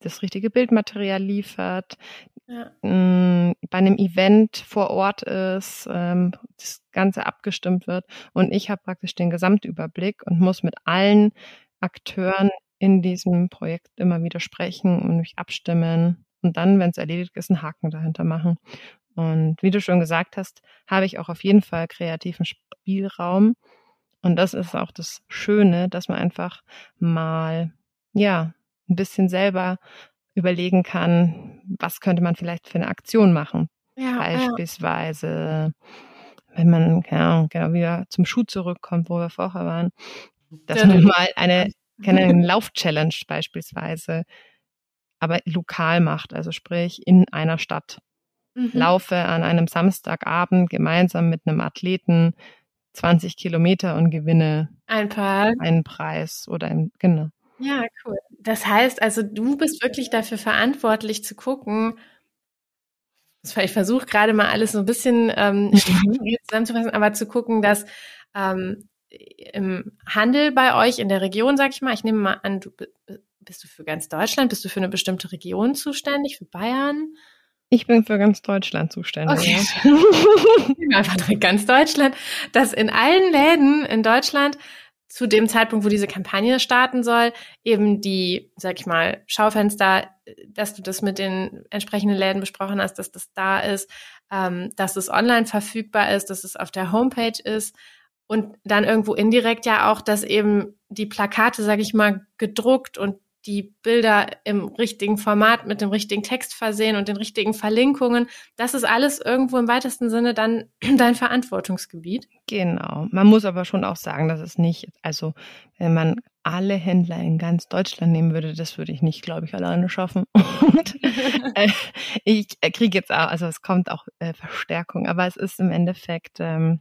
das richtige Bildmaterial liefert, ja. mh, mm, bei einem Event vor Ort ist, ähm, das Ganze abgestimmt wird und ich habe praktisch den Gesamtüberblick und muss mit allen Akteuren in diesem Projekt immer wieder sprechen und mich abstimmen und dann, wenn es erledigt ist, einen Haken dahinter machen. Und wie du schon gesagt hast, habe ich auch auf jeden Fall kreativen Spielraum, und das ist auch das Schöne, dass man einfach mal, ja, ein bisschen selber überlegen kann, was könnte man vielleicht für eine Aktion machen. Ja, Beispielsweise, ja. wenn man, genau, genau wieder zum Schuh zurückkommt, wo wir vorher waren, dass man mal eine, keine Lauf-Challenge beispielsweise, aber lokal macht, also sprich in einer Stadt. Mhm. Laufe an einem Samstagabend gemeinsam mit einem Athleten 20 Kilometer und gewinne ein paar einen Preis oder ein, genau. Ja, cool. Das heißt also, du bist wirklich dafür verantwortlich zu gucken, ich versuche gerade mal alles so ein bisschen ähm, zusammenzufassen, aber zu gucken, dass ähm, im Handel bei euch in der Region, sag ich mal, ich nehme mal an, du bist du für ganz Deutschland, bist du für eine bestimmte Region zuständig, für Bayern? Ich bin für ganz Deutschland zuständig. Okay. Ja. Einfach direkt ganz Deutschland, dass in allen Läden in Deutschland zu dem Zeitpunkt, wo diese Kampagne starten soll, eben die, sag ich mal, Schaufenster, dass du das mit den entsprechenden Läden besprochen hast, dass das da ist, ähm, dass es online verfügbar ist, dass es auf der Homepage ist und dann irgendwo indirekt ja auch, dass eben die Plakate, sag ich mal, gedruckt und die Bilder im richtigen Format mit dem richtigen Text versehen und den richtigen Verlinkungen. Das ist alles irgendwo im weitesten Sinne dann dein Verantwortungsgebiet. Genau. Man muss aber schon auch sagen, dass es nicht, also wenn man alle Händler in ganz Deutschland nehmen würde, das würde ich nicht, glaube ich, alleine schaffen. Und, äh, ich kriege jetzt auch, also es kommt auch äh, Verstärkung, aber es ist im Endeffekt, ähm,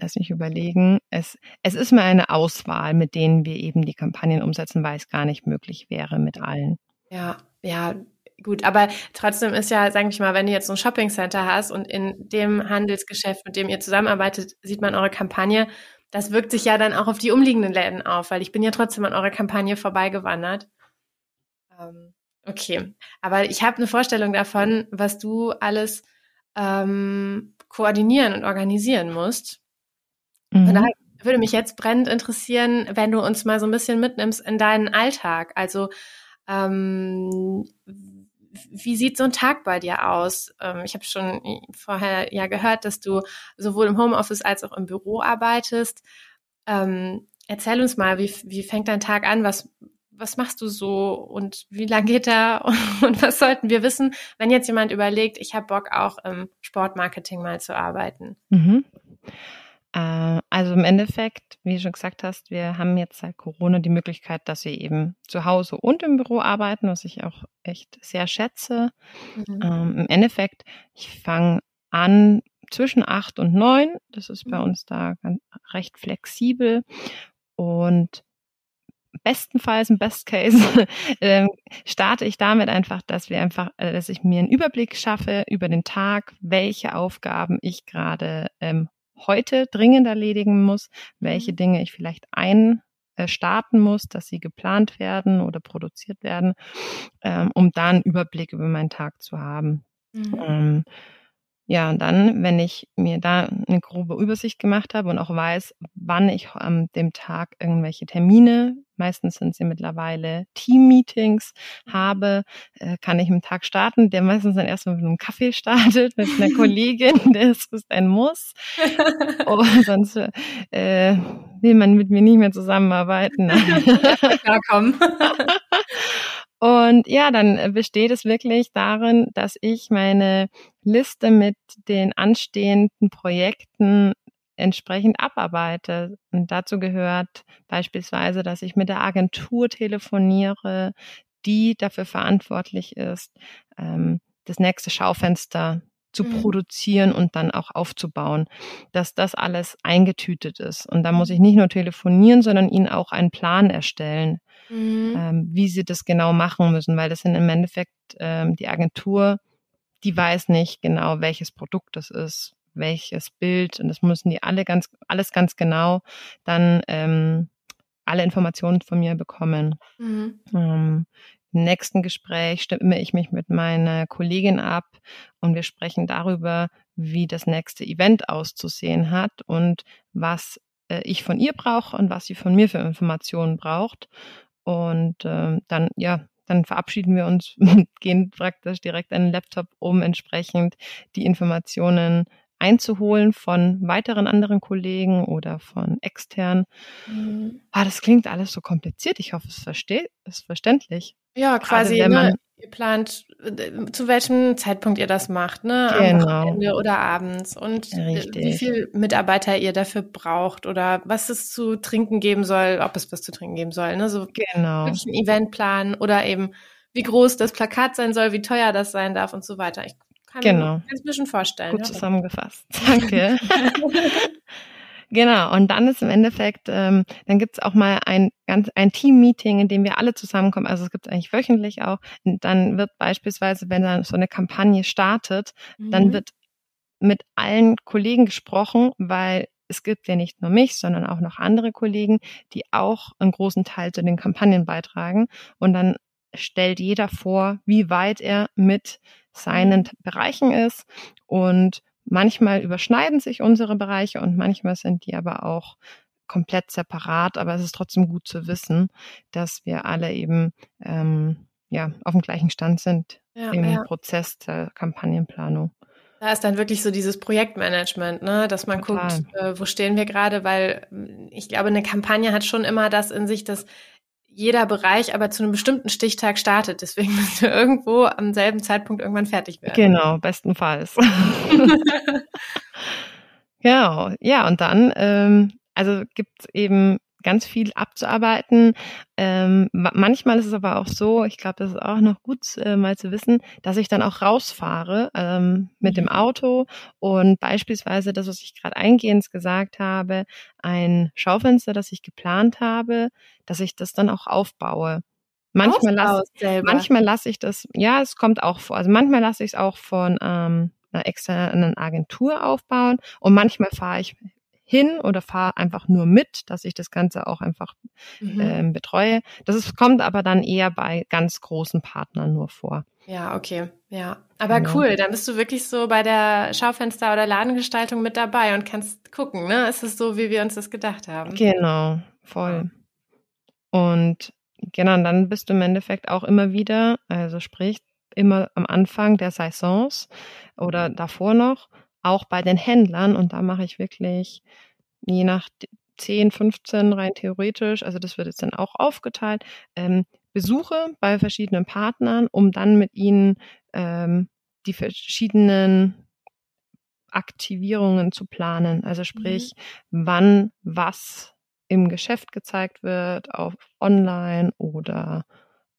lass mich überlegen. Es, es ist mal eine Auswahl, mit denen wir eben die Kampagnen umsetzen, weil es gar nicht möglich wäre mit allen. Ja, ja, gut. Aber trotzdem ist ja, sag ich mal, wenn du jetzt so ein Shopping Center hast und in dem Handelsgeschäft, mit dem ihr zusammenarbeitet, sieht man eure Kampagne. Das wirkt sich ja dann auch auf die umliegenden Läden auf, weil ich bin ja trotzdem an eurer Kampagne vorbeigewandert. Ähm, okay, aber ich habe eine Vorstellung davon, was du alles ähm, koordinieren und organisieren musst. Mhm. Und da würde mich jetzt brennend interessieren, wenn du uns mal so ein bisschen mitnimmst in deinen Alltag. Also ähm, wie sieht so ein Tag bei dir aus? Ähm, ich habe schon vorher ja gehört, dass du sowohl im Homeoffice als auch im Büro arbeitest. Ähm, erzähl uns mal, wie, wie fängt dein Tag an? Was, was machst du so und wie lang geht er und was sollten wir wissen, wenn jetzt jemand überlegt, ich habe Bock auch im Sportmarketing mal zu arbeiten? Mhm. Äh, also im Endeffekt, wie du schon gesagt hast, wir haben jetzt seit Corona die Möglichkeit, dass wir eben zu Hause und im Büro arbeiten, was ich auch echt sehr schätze. Mhm. Ähm, Im Endeffekt, ich fange an zwischen acht und neun. Das ist bei mhm. uns da ganz, recht flexibel und bestenfalls im Best Case äh, starte ich damit einfach, dass wir einfach, äh, dass ich mir einen Überblick schaffe über den Tag, welche Aufgaben ich gerade ähm, heute dringend erledigen muss, welche mhm. Dinge ich vielleicht ein äh, starten muss, dass sie geplant werden oder produziert werden, ähm, um da einen Überblick über meinen Tag zu haben. Mhm. Ähm, ja, und dann, wenn ich mir da eine grobe Übersicht gemacht habe und auch weiß, wann ich an dem Tag irgendwelche Termine, meistens sind sie mittlerweile Team-Meetings, habe, äh, kann ich einen Tag starten, der meistens dann erstmal mit einem Kaffee startet, mit einer Kollegin, das ist ein Muss. oh, sonst äh, will man mit mir nicht mehr zusammenarbeiten. ja, komm. Und ja, dann besteht es wirklich darin, dass ich meine Liste mit den anstehenden Projekten entsprechend abarbeite. Und dazu gehört beispielsweise, dass ich mit der Agentur telefoniere, die dafür verantwortlich ist, ähm, das nächste Schaufenster zu mhm. produzieren und dann auch aufzubauen, dass das alles eingetütet ist. Und da muss ich nicht nur telefonieren, sondern ihnen auch einen Plan erstellen, mhm. ähm, wie sie das genau machen müssen, weil das sind im Endeffekt ähm, die Agentur, die weiß nicht genau, welches Produkt das ist, welches Bild und das müssen die alle ganz, alles ganz genau dann ähm, alle Informationen von mir bekommen. Mhm. Ähm, nächsten Gespräch stimme ich mich mit meiner Kollegin ab und wir sprechen darüber, wie das nächste Event auszusehen hat und was äh, ich von ihr brauche und was sie von mir für Informationen braucht. Und äh, dann, ja, dann verabschieden wir uns, gehen praktisch direkt den Laptop, um entsprechend die Informationen einzuholen von weiteren anderen Kollegen oder von extern. Mhm. Ah, das klingt alles so kompliziert. Ich hoffe, es versteht, ist verständlich. Ja, quasi, Gerade, ne, ihr plant, äh, zu welchem Zeitpunkt ihr das macht, ne? Am genau. Wochenende oder abends und Richtig. wie viel Mitarbeiter ihr dafür braucht oder was es zu trinken geben soll, ob es was zu trinken geben soll, ne? So genau. wirklich ein Event planen oder eben wie groß das Plakat sein soll, wie teuer das sein darf und so weiter. Ich Kann genau. Mir ein bisschen vorstellen. Gut ja. zusammengefasst. Danke. Genau, und dann ist im Endeffekt, ähm, dann gibt's auch mal ein ganz ein Team-Meeting, in dem wir alle zusammenkommen. Also es gibt eigentlich wöchentlich auch. Und dann wird beispielsweise, wenn dann so eine Kampagne startet, mhm. dann wird mit allen Kollegen gesprochen, weil es gibt ja nicht nur mich, sondern auch noch andere Kollegen, die auch einen großen Teil zu den Kampagnen beitragen. Und dann stellt jeder vor, wie weit er mit seinen. Bereichen ist und Manchmal überschneiden sich unsere Bereiche und manchmal sind die aber auch komplett separat, aber es ist trotzdem gut zu wissen, dass wir alle eben ähm, ja auf dem gleichen Stand sind ja, im ja. Prozess der Kampagnenplanung. Da ist dann wirklich so dieses Projektmanagement, ne, dass man Total. guckt, äh, wo stehen wir gerade, weil ich glaube, eine Kampagne hat schon immer das in sich, dass jeder Bereich aber zu einem bestimmten Stichtag startet. Deswegen müssen wir irgendwo am selben Zeitpunkt irgendwann fertig werden. Genau, bestenfalls. genau, ja, und dann, ähm, also gibt's eben ganz viel abzuarbeiten. Ähm, manchmal ist es aber auch so, ich glaube, das ist auch noch gut äh, mal zu wissen, dass ich dann auch rausfahre ähm, mit dem mhm. Auto und beispielsweise das, was ich gerade eingehend gesagt habe, ein Schaufenster, das ich geplant habe, dass ich das dann auch aufbaue. Manchmal lasse manchmal lasse ich das, ja, es kommt auch vor. Also manchmal lasse ich es auch von ähm, einer externen Agentur aufbauen und manchmal fahre ich hin oder fahre einfach nur mit, dass ich das Ganze auch einfach mhm. ähm, betreue. Das ist, kommt aber dann eher bei ganz großen Partnern nur vor. Ja, okay, ja. Aber genau. cool, dann bist du wirklich so bei der Schaufenster- oder Ladengestaltung mit dabei und kannst gucken, ne? Ist es so, wie wir uns das gedacht haben? Genau, voll. Und genau, dann bist du im Endeffekt auch immer wieder, also sprich, immer am Anfang der Saisons oder davor noch auch bei den Händlern und da mache ich wirklich je nach 10, 15 rein theoretisch, also das wird jetzt dann auch aufgeteilt, ähm, Besuche bei verschiedenen Partnern, um dann mit ihnen ähm, die verschiedenen Aktivierungen zu planen. Also sprich, mhm. wann was im Geschäft gezeigt wird, auf online oder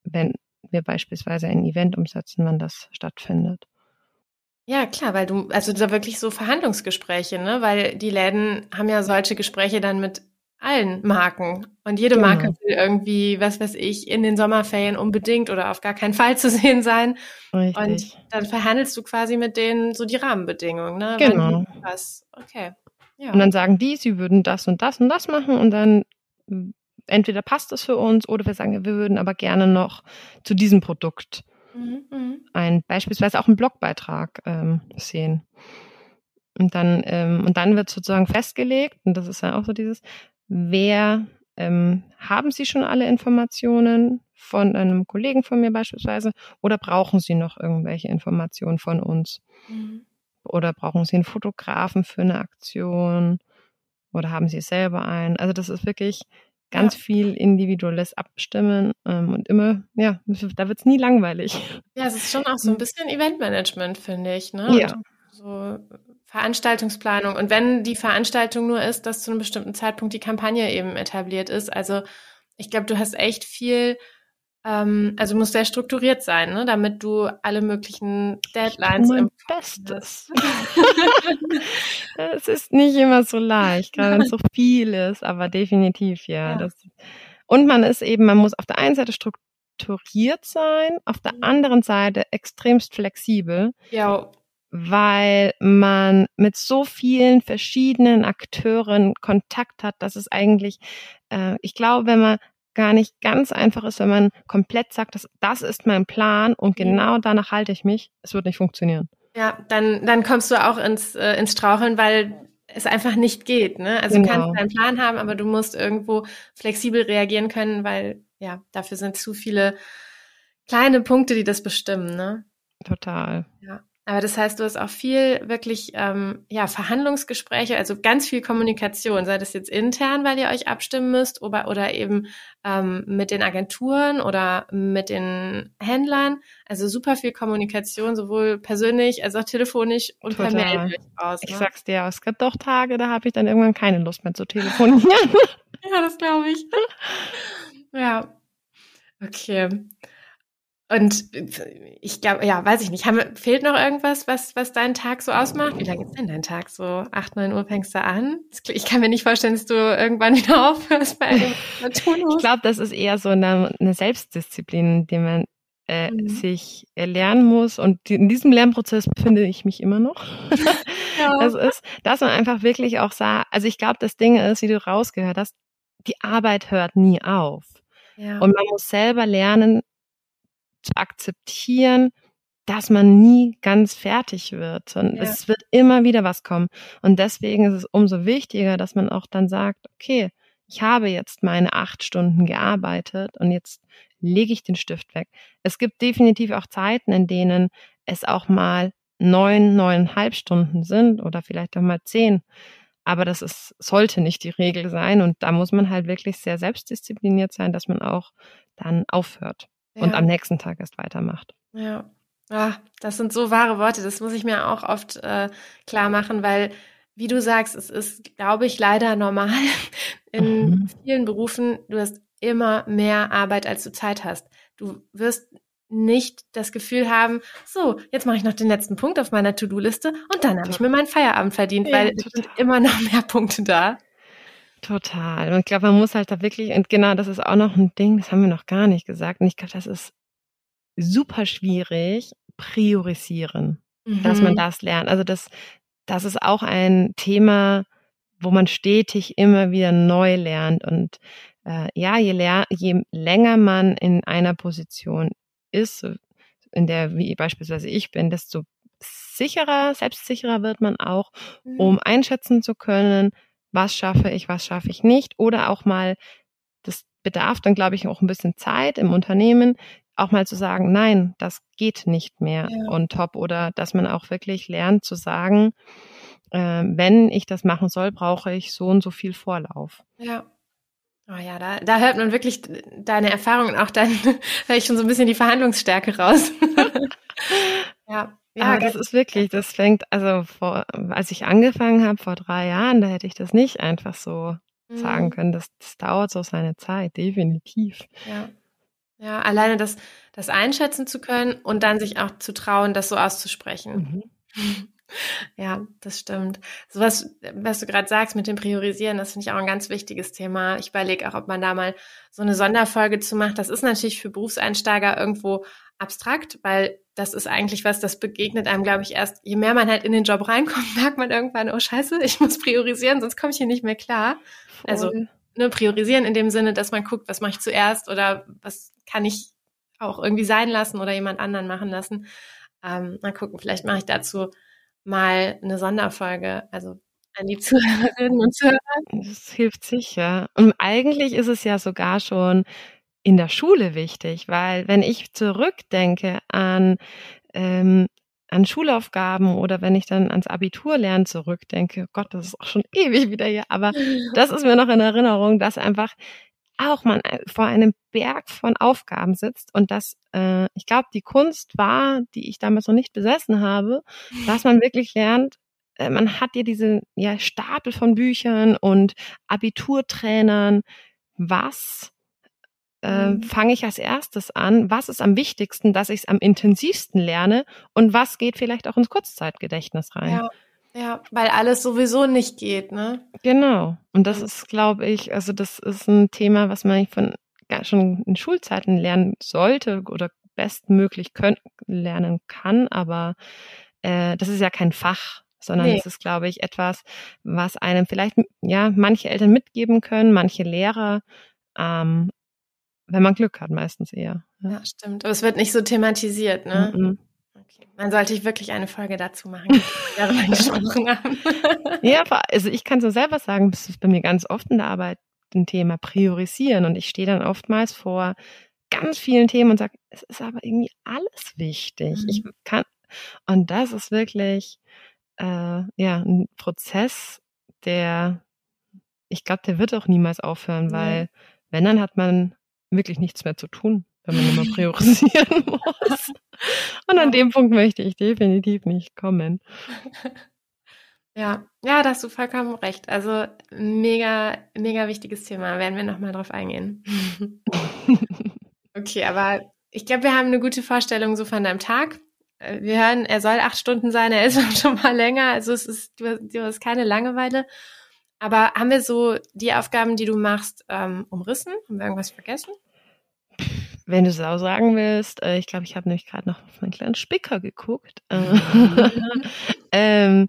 wenn wir beispielsweise ein Event umsetzen, wann das stattfindet. Ja, klar, weil du, also da wirklich so Verhandlungsgespräche, ne? Weil die Läden haben ja solche Gespräche dann mit allen Marken. Und jede genau. Marke will irgendwie, was weiß ich, in den Sommerferien unbedingt oder auf gar keinen Fall zu sehen sein. Richtig. Und dann verhandelst du quasi mit denen so die Rahmenbedingungen, ne? Genau. Was, okay. Ja. Und dann sagen die, sie würden das und das und das machen und dann entweder passt es für uns oder wir sagen, wir würden aber gerne noch zu diesem Produkt Mhm, mhm, ein beispielsweise auch einen Blogbeitrag ähm, sehen. Und dann, ähm, und dann wird sozusagen festgelegt, und das ist dann auch so dieses, wer ähm, haben Sie schon alle Informationen von einem Kollegen von mir beispielsweise oder brauchen Sie noch irgendwelche Informationen von uns? Mhm. Oder brauchen Sie einen Fotografen für eine Aktion? Oder haben Sie selber einen? Also das ist wirklich ganz ja. viel individuelles Abstimmen ähm, und immer, ja, da wird's nie langweilig. Ja, es ist schon auch so ein bisschen Eventmanagement, finde ich. Ne? Ja. Und so Veranstaltungsplanung. Und wenn die Veranstaltung nur ist, dass zu einem bestimmten Zeitpunkt die Kampagne eben etabliert ist. Also ich glaube, du hast echt viel ähm, also muss sehr strukturiert sein, ne? damit du alle möglichen Deadlines im Bestes. es ist nicht immer so leicht, gerade wenn es so viel ist, aber definitiv ja. ja. Das, und man ist eben, man muss auf der einen Seite strukturiert sein, auf der mhm. anderen Seite extremst flexibel. Ja. Weil man mit so vielen verschiedenen Akteuren Kontakt hat, dass es eigentlich, äh, ich glaube, wenn man gar nicht ganz einfach ist, wenn man komplett sagt, dass das ist mein Plan und mhm. genau danach halte ich mich. Es wird nicht funktionieren. Ja, dann, dann kommst du auch ins, äh, ins Straucheln, weil es einfach nicht geht. Ne? Also genau. du kannst deinen Plan haben, aber du musst irgendwo flexibel reagieren können, weil ja, dafür sind zu viele kleine Punkte, die das bestimmen. Ne? Total. Ja. Aber das heißt, du hast auch viel wirklich ähm, ja Verhandlungsgespräche, also ganz viel Kommunikation, sei das jetzt intern, weil ihr euch abstimmen müsst, oder, oder eben ähm, mit den Agenturen oder mit den Händlern. Also super viel Kommunikation, sowohl persönlich als auch telefonisch und Total. per Mail aus. Ne? Ich sag's dir, es gibt doch Tage, da habe ich dann irgendwann keine Lust mehr zu telefonieren. ja, das glaube ich. ja. Okay. Und ich glaube, ja, weiß ich nicht. Haben, fehlt noch irgendwas, was, was deinen Tag so ausmacht? Wie lange ist denn dein Tag so? Acht, neun Uhr fängst du an? Ich kann mir nicht vorstellen, dass du irgendwann wieder aufhörst bei einem Turnus. Ich glaube, das ist eher so eine, eine Selbstdisziplin, die man äh, mhm. sich erlernen muss. Und die, in diesem Lernprozess befinde ich mich immer noch. ja. Das ist, dass man einfach wirklich auch sagt, also ich glaube, das Ding ist, wie du rausgehört hast, die Arbeit hört nie auf. Ja. Und man muss selber lernen, zu akzeptieren, dass man nie ganz fertig wird. Und ja. es wird immer wieder was kommen. Und deswegen ist es umso wichtiger, dass man auch dann sagt, okay, ich habe jetzt meine acht Stunden gearbeitet und jetzt lege ich den Stift weg. Es gibt definitiv auch Zeiten, in denen es auch mal neun, neuneinhalb Stunden sind oder vielleicht auch mal zehn. Aber das ist, sollte nicht die Regel sein. Und da muss man halt wirklich sehr selbstdiszipliniert sein, dass man auch dann aufhört ja. und am nächsten Tag erst weitermacht. Ja. Ah, das sind so wahre Worte. Das muss ich mir auch oft äh, klar machen, weil, wie du sagst, es ist, glaube ich, leider normal in mhm. vielen Berufen. Du hast immer mehr Arbeit, als du Zeit hast. Du wirst nicht das Gefühl haben, so, jetzt mache ich noch den letzten Punkt auf meiner To-Do-Liste und dann habe ich mir meinen Feierabend verdient, ja, weil es sind immer noch mehr Punkte da. Total. Und ich glaube, man muss halt da wirklich, und genau, das ist auch noch ein Ding, das haben wir noch gar nicht gesagt. Und ich glaube, das ist super schwierig, priorisieren, mhm. dass man mhm. das lernt. Also das, das ist auch ein Thema, wo man stetig immer wieder neu lernt. Und äh, ja, je, lehr, je länger man in einer Position ist, in der wie beispielsweise ich bin, desto sicherer, selbstsicherer wird man auch, um mhm. einschätzen zu können, was schaffe ich, was schaffe ich nicht. Oder auch mal, das bedarf dann, glaube ich, auch ein bisschen Zeit im Unternehmen, auch mal zu sagen, nein, das geht nicht mehr ja. on top. Oder dass man auch wirklich lernt zu sagen, äh, wenn ich das machen soll, brauche ich so und so viel Vorlauf. Ja. Oh ja, da, da hört man wirklich deine Erfahrungen auch dann höre ich schon so ein bisschen die Verhandlungsstärke raus. ja. Ja, Aber das ist wirklich, das fängt, also vor, als ich angefangen habe vor drei Jahren, da hätte ich das nicht einfach so mhm. sagen können. Das, das dauert so seine Zeit, definitiv. Ja. Ja, alleine das, das einschätzen zu können und dann sich auch zu trauen, das so auszusprechen. Mhm. Ja, das stimmt. So was, was du gerade sagst mit dem Priorisieren, das finde ich auch ein ganz wichtiges Thema. Ich überlege auch, ob man da mal so eine Sonderfolge zu macht. Das ist natürlich für Berufseinsteiger irgendwo abstrakt, weil das ist eigentlich was, das begegnet einem, glaube ich, erst, je mehr man halt in den Job reinkommt, merkt man irgendwann, oh scheiße, ich muss priorisieren, sonst komme ich hier nicht mehr klar. Voll. Also ne, priorisieren in dem Sinne, dass man guckt, was mache ich zuerst oder was kann ich auch irgendwie sein lassen oder jemand anderen machen lassen. Ähm, mal gucken, vielleicht mache ich dazu mal eine Sonderfolge, also an die Zuhörerinnen und Zuhörer. Das hilft sicher. Und eigentlich ist es ja sogar schon in der Schule wichtig, weil wenn ich zurückdenke an ähm, an Schulaufgaben oder wenn ich dann ans Abiturlernen zurückdenke, oh Gott, das ist auch schon ewig wieder hier, aber das ist mir noch in Erinnerung, dass einfach auch man äh, vor einem Berg von Aufgaben sitzt und dass äh, ich glaube, die Kunst war, die ich damals noch nicht besessen habe, dass man wirklich lernt, äh, man hat ja diese ja, Stapel von Büchern und Abiturtrainern, was äh, mhm. fange ich als erstes an? Was ist am wichtigsten, dass ich es am intensivsten lerne? Und was geht vielleicht auch ins Kurzzeitgedächtnis rein? Ja. Ja, weil alles sowieso nicht geht, ne? Genau. Und das ist, glaube ich, also das ist ein Thema, was man von schon in Schulzeiten lernen sollte oder bestmöglich können, lernen kann, aber äh, das ist ja kein Fach, sondern nee. es ist, glaube ich, etwas, was einem vielleicht ja manche Eltern mitgeben können, manche Lehrer, ähm, wenn man Glück hat, meistens eher. Ja, ja stimmt. Aber es wird nicht so thematisiert, ne? Mm -mm. Okay. Dann sollte ich wirklich eine Folge dazu machen, die darüber gesprochen haben. ja, also ich kann so selber sagen, das ist bei mir ganz oft in der Arbeit ein Thema priorisieren und ich stehe dann oftmals vor ganz vielen Themen und sage, es ist aber irgendwie alles wichtig. Mhm. Ich kann und das ist wirklich äh, ja ein Prozess, der ich glaube, der wird auch niemals aufhören, weil ja. wenn dann hat man wirklich nichts mehr zu tun, wenn man immer priorisieren muss. Und an dem Punkt möchte ich definitiv nicht kommen. Ja, ja, da hast du vollkommen recht. Also mega, mega wichtiges Thema. Werden wir nochmal drauf eingehen. okay, aber ich glaube, wir haben eine gute Vorstellung so von deinem Tag. Äh, wir hören, er soll acht Stunden sein, er ist schon mal länger, also es ist, du, du hast keine Langeweile. Aber haben wir so die Aufgaben, die du machst, ähm, umrissen? Haben wir irgendwas vergessen? Wenn du es auch sagen willst, äh, ich glaube, ich habe nämlich gerade noch auf meinen kleinen Spicker geguckt. Äh, ähm,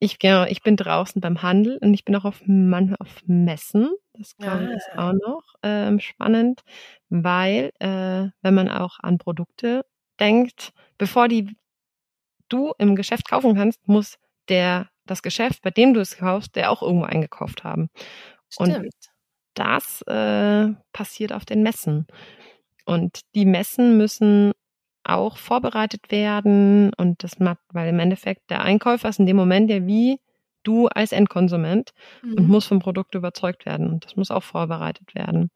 ich, genau, ich bin draußen beim Handel und ich bin auch auf, manchmal auf Messen. Das glaube ich ist auch noch ähm, spannend, weil äh, wenn man auch an Produkte denkt, bevor die du im Geschäft kaufen kannst, muss der das Geschäft, bei dem du es kaufst, der auch irgendwo eingekauft haben. Stimmt. Und das äh, passiert auf den Messen. Und die Messen müssen auch vorbereitet werden und das macht, weil im Endeffekt der Einkäufer ist in dem Moment ja wie du als Endkonsument mhm. und muss vom Produkt überzeugt werden und das muss auch vorbereitet werden.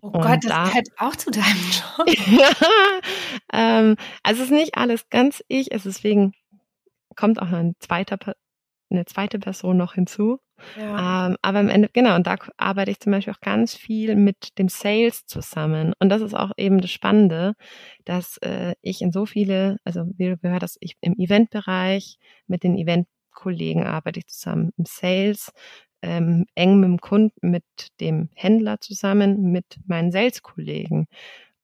Oh und Gott, das da, gehört auch zu deinem Job. ähm, also es ist nicht alles ganz ich, es ist deswegen kommt auch ein zweiter eine zweite Person noch hinzu. Ja. Ähm, aber im Ende, genau, und da arbeite ich zum Beispiel auch ganz viel mit dem Sales zusammen. Und das ist auch eben das Spannende, dass äh, ich in so viele, also wie du gehört hast, ich im Eventbereich mit den Eventkollegen arbeite ich zusammen im Sales, ähm, eng mit dem Kunden, mit dem Händler zusammen, mit meinen Sales-Kollegen.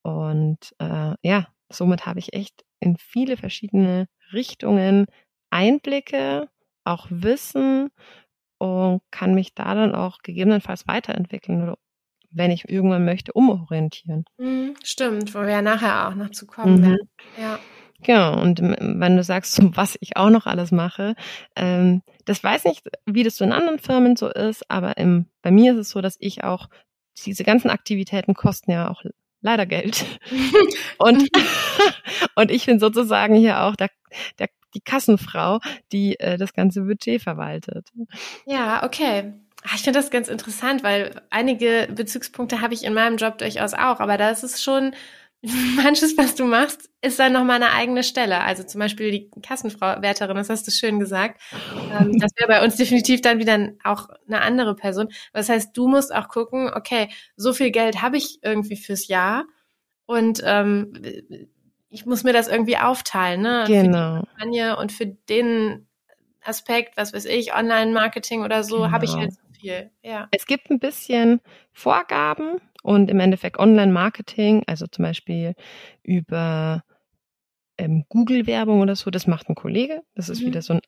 Und äh, ja, somit habe ich echt in viele verschiedene Richtungen Einblicke auch Wissen und kann mich da dann auch gegebenenfalls weiterentwickeln oder wenn ich irgendwann möchte, umorientieren. Mhm, stimmt, wo wir ja nachher auch noch zu kommen mhm. werden. Ja. Genau, und wenn du sagst, was ich auch noch alles mache, ähm, das weiß nicht, wie das so in anderen Firmen so ist, aber im, bei mir ist es so, dass ich auch, diese ganzen Aktivitäten kosten ja auch leider Geld. und, und ich bin sozusagen hier auch der, der die Kassenfrau, die äh, das ganze Budget verwaltet. Ja, okay. Ah, ich finde das ganz interessant, weil einige Bezugspunkte habe ich in meinem Job durchaus auch, aber da ist es schon manches, was du machst, ist dann nochmal eine eigene Stelle. Also zum Beispiel die Kassenfrau Wärterin, das hast du schön gesagt. Ähm, das wäre bei uns definitiv dann wieder auch eine andere Person. Das heißt, du musst auch gucken, okay, so viel Geld habe ich irgendwie fürs Jahr und ähm, ich muss mir das irgendwie aufteilen, ne? Genau. Für die Kampagne und für den Aspekt, was weiß ich, Online-Marketing oder so, genau. habe ich halt so viel. Ja. Es gibt ein bisschen Vorgaben und im Endeffekt Online-Marketing, also zum Beispiel über ähm, Google-Werbung oder so, das macht ein Kollege. Das ist mhm. wieder so ein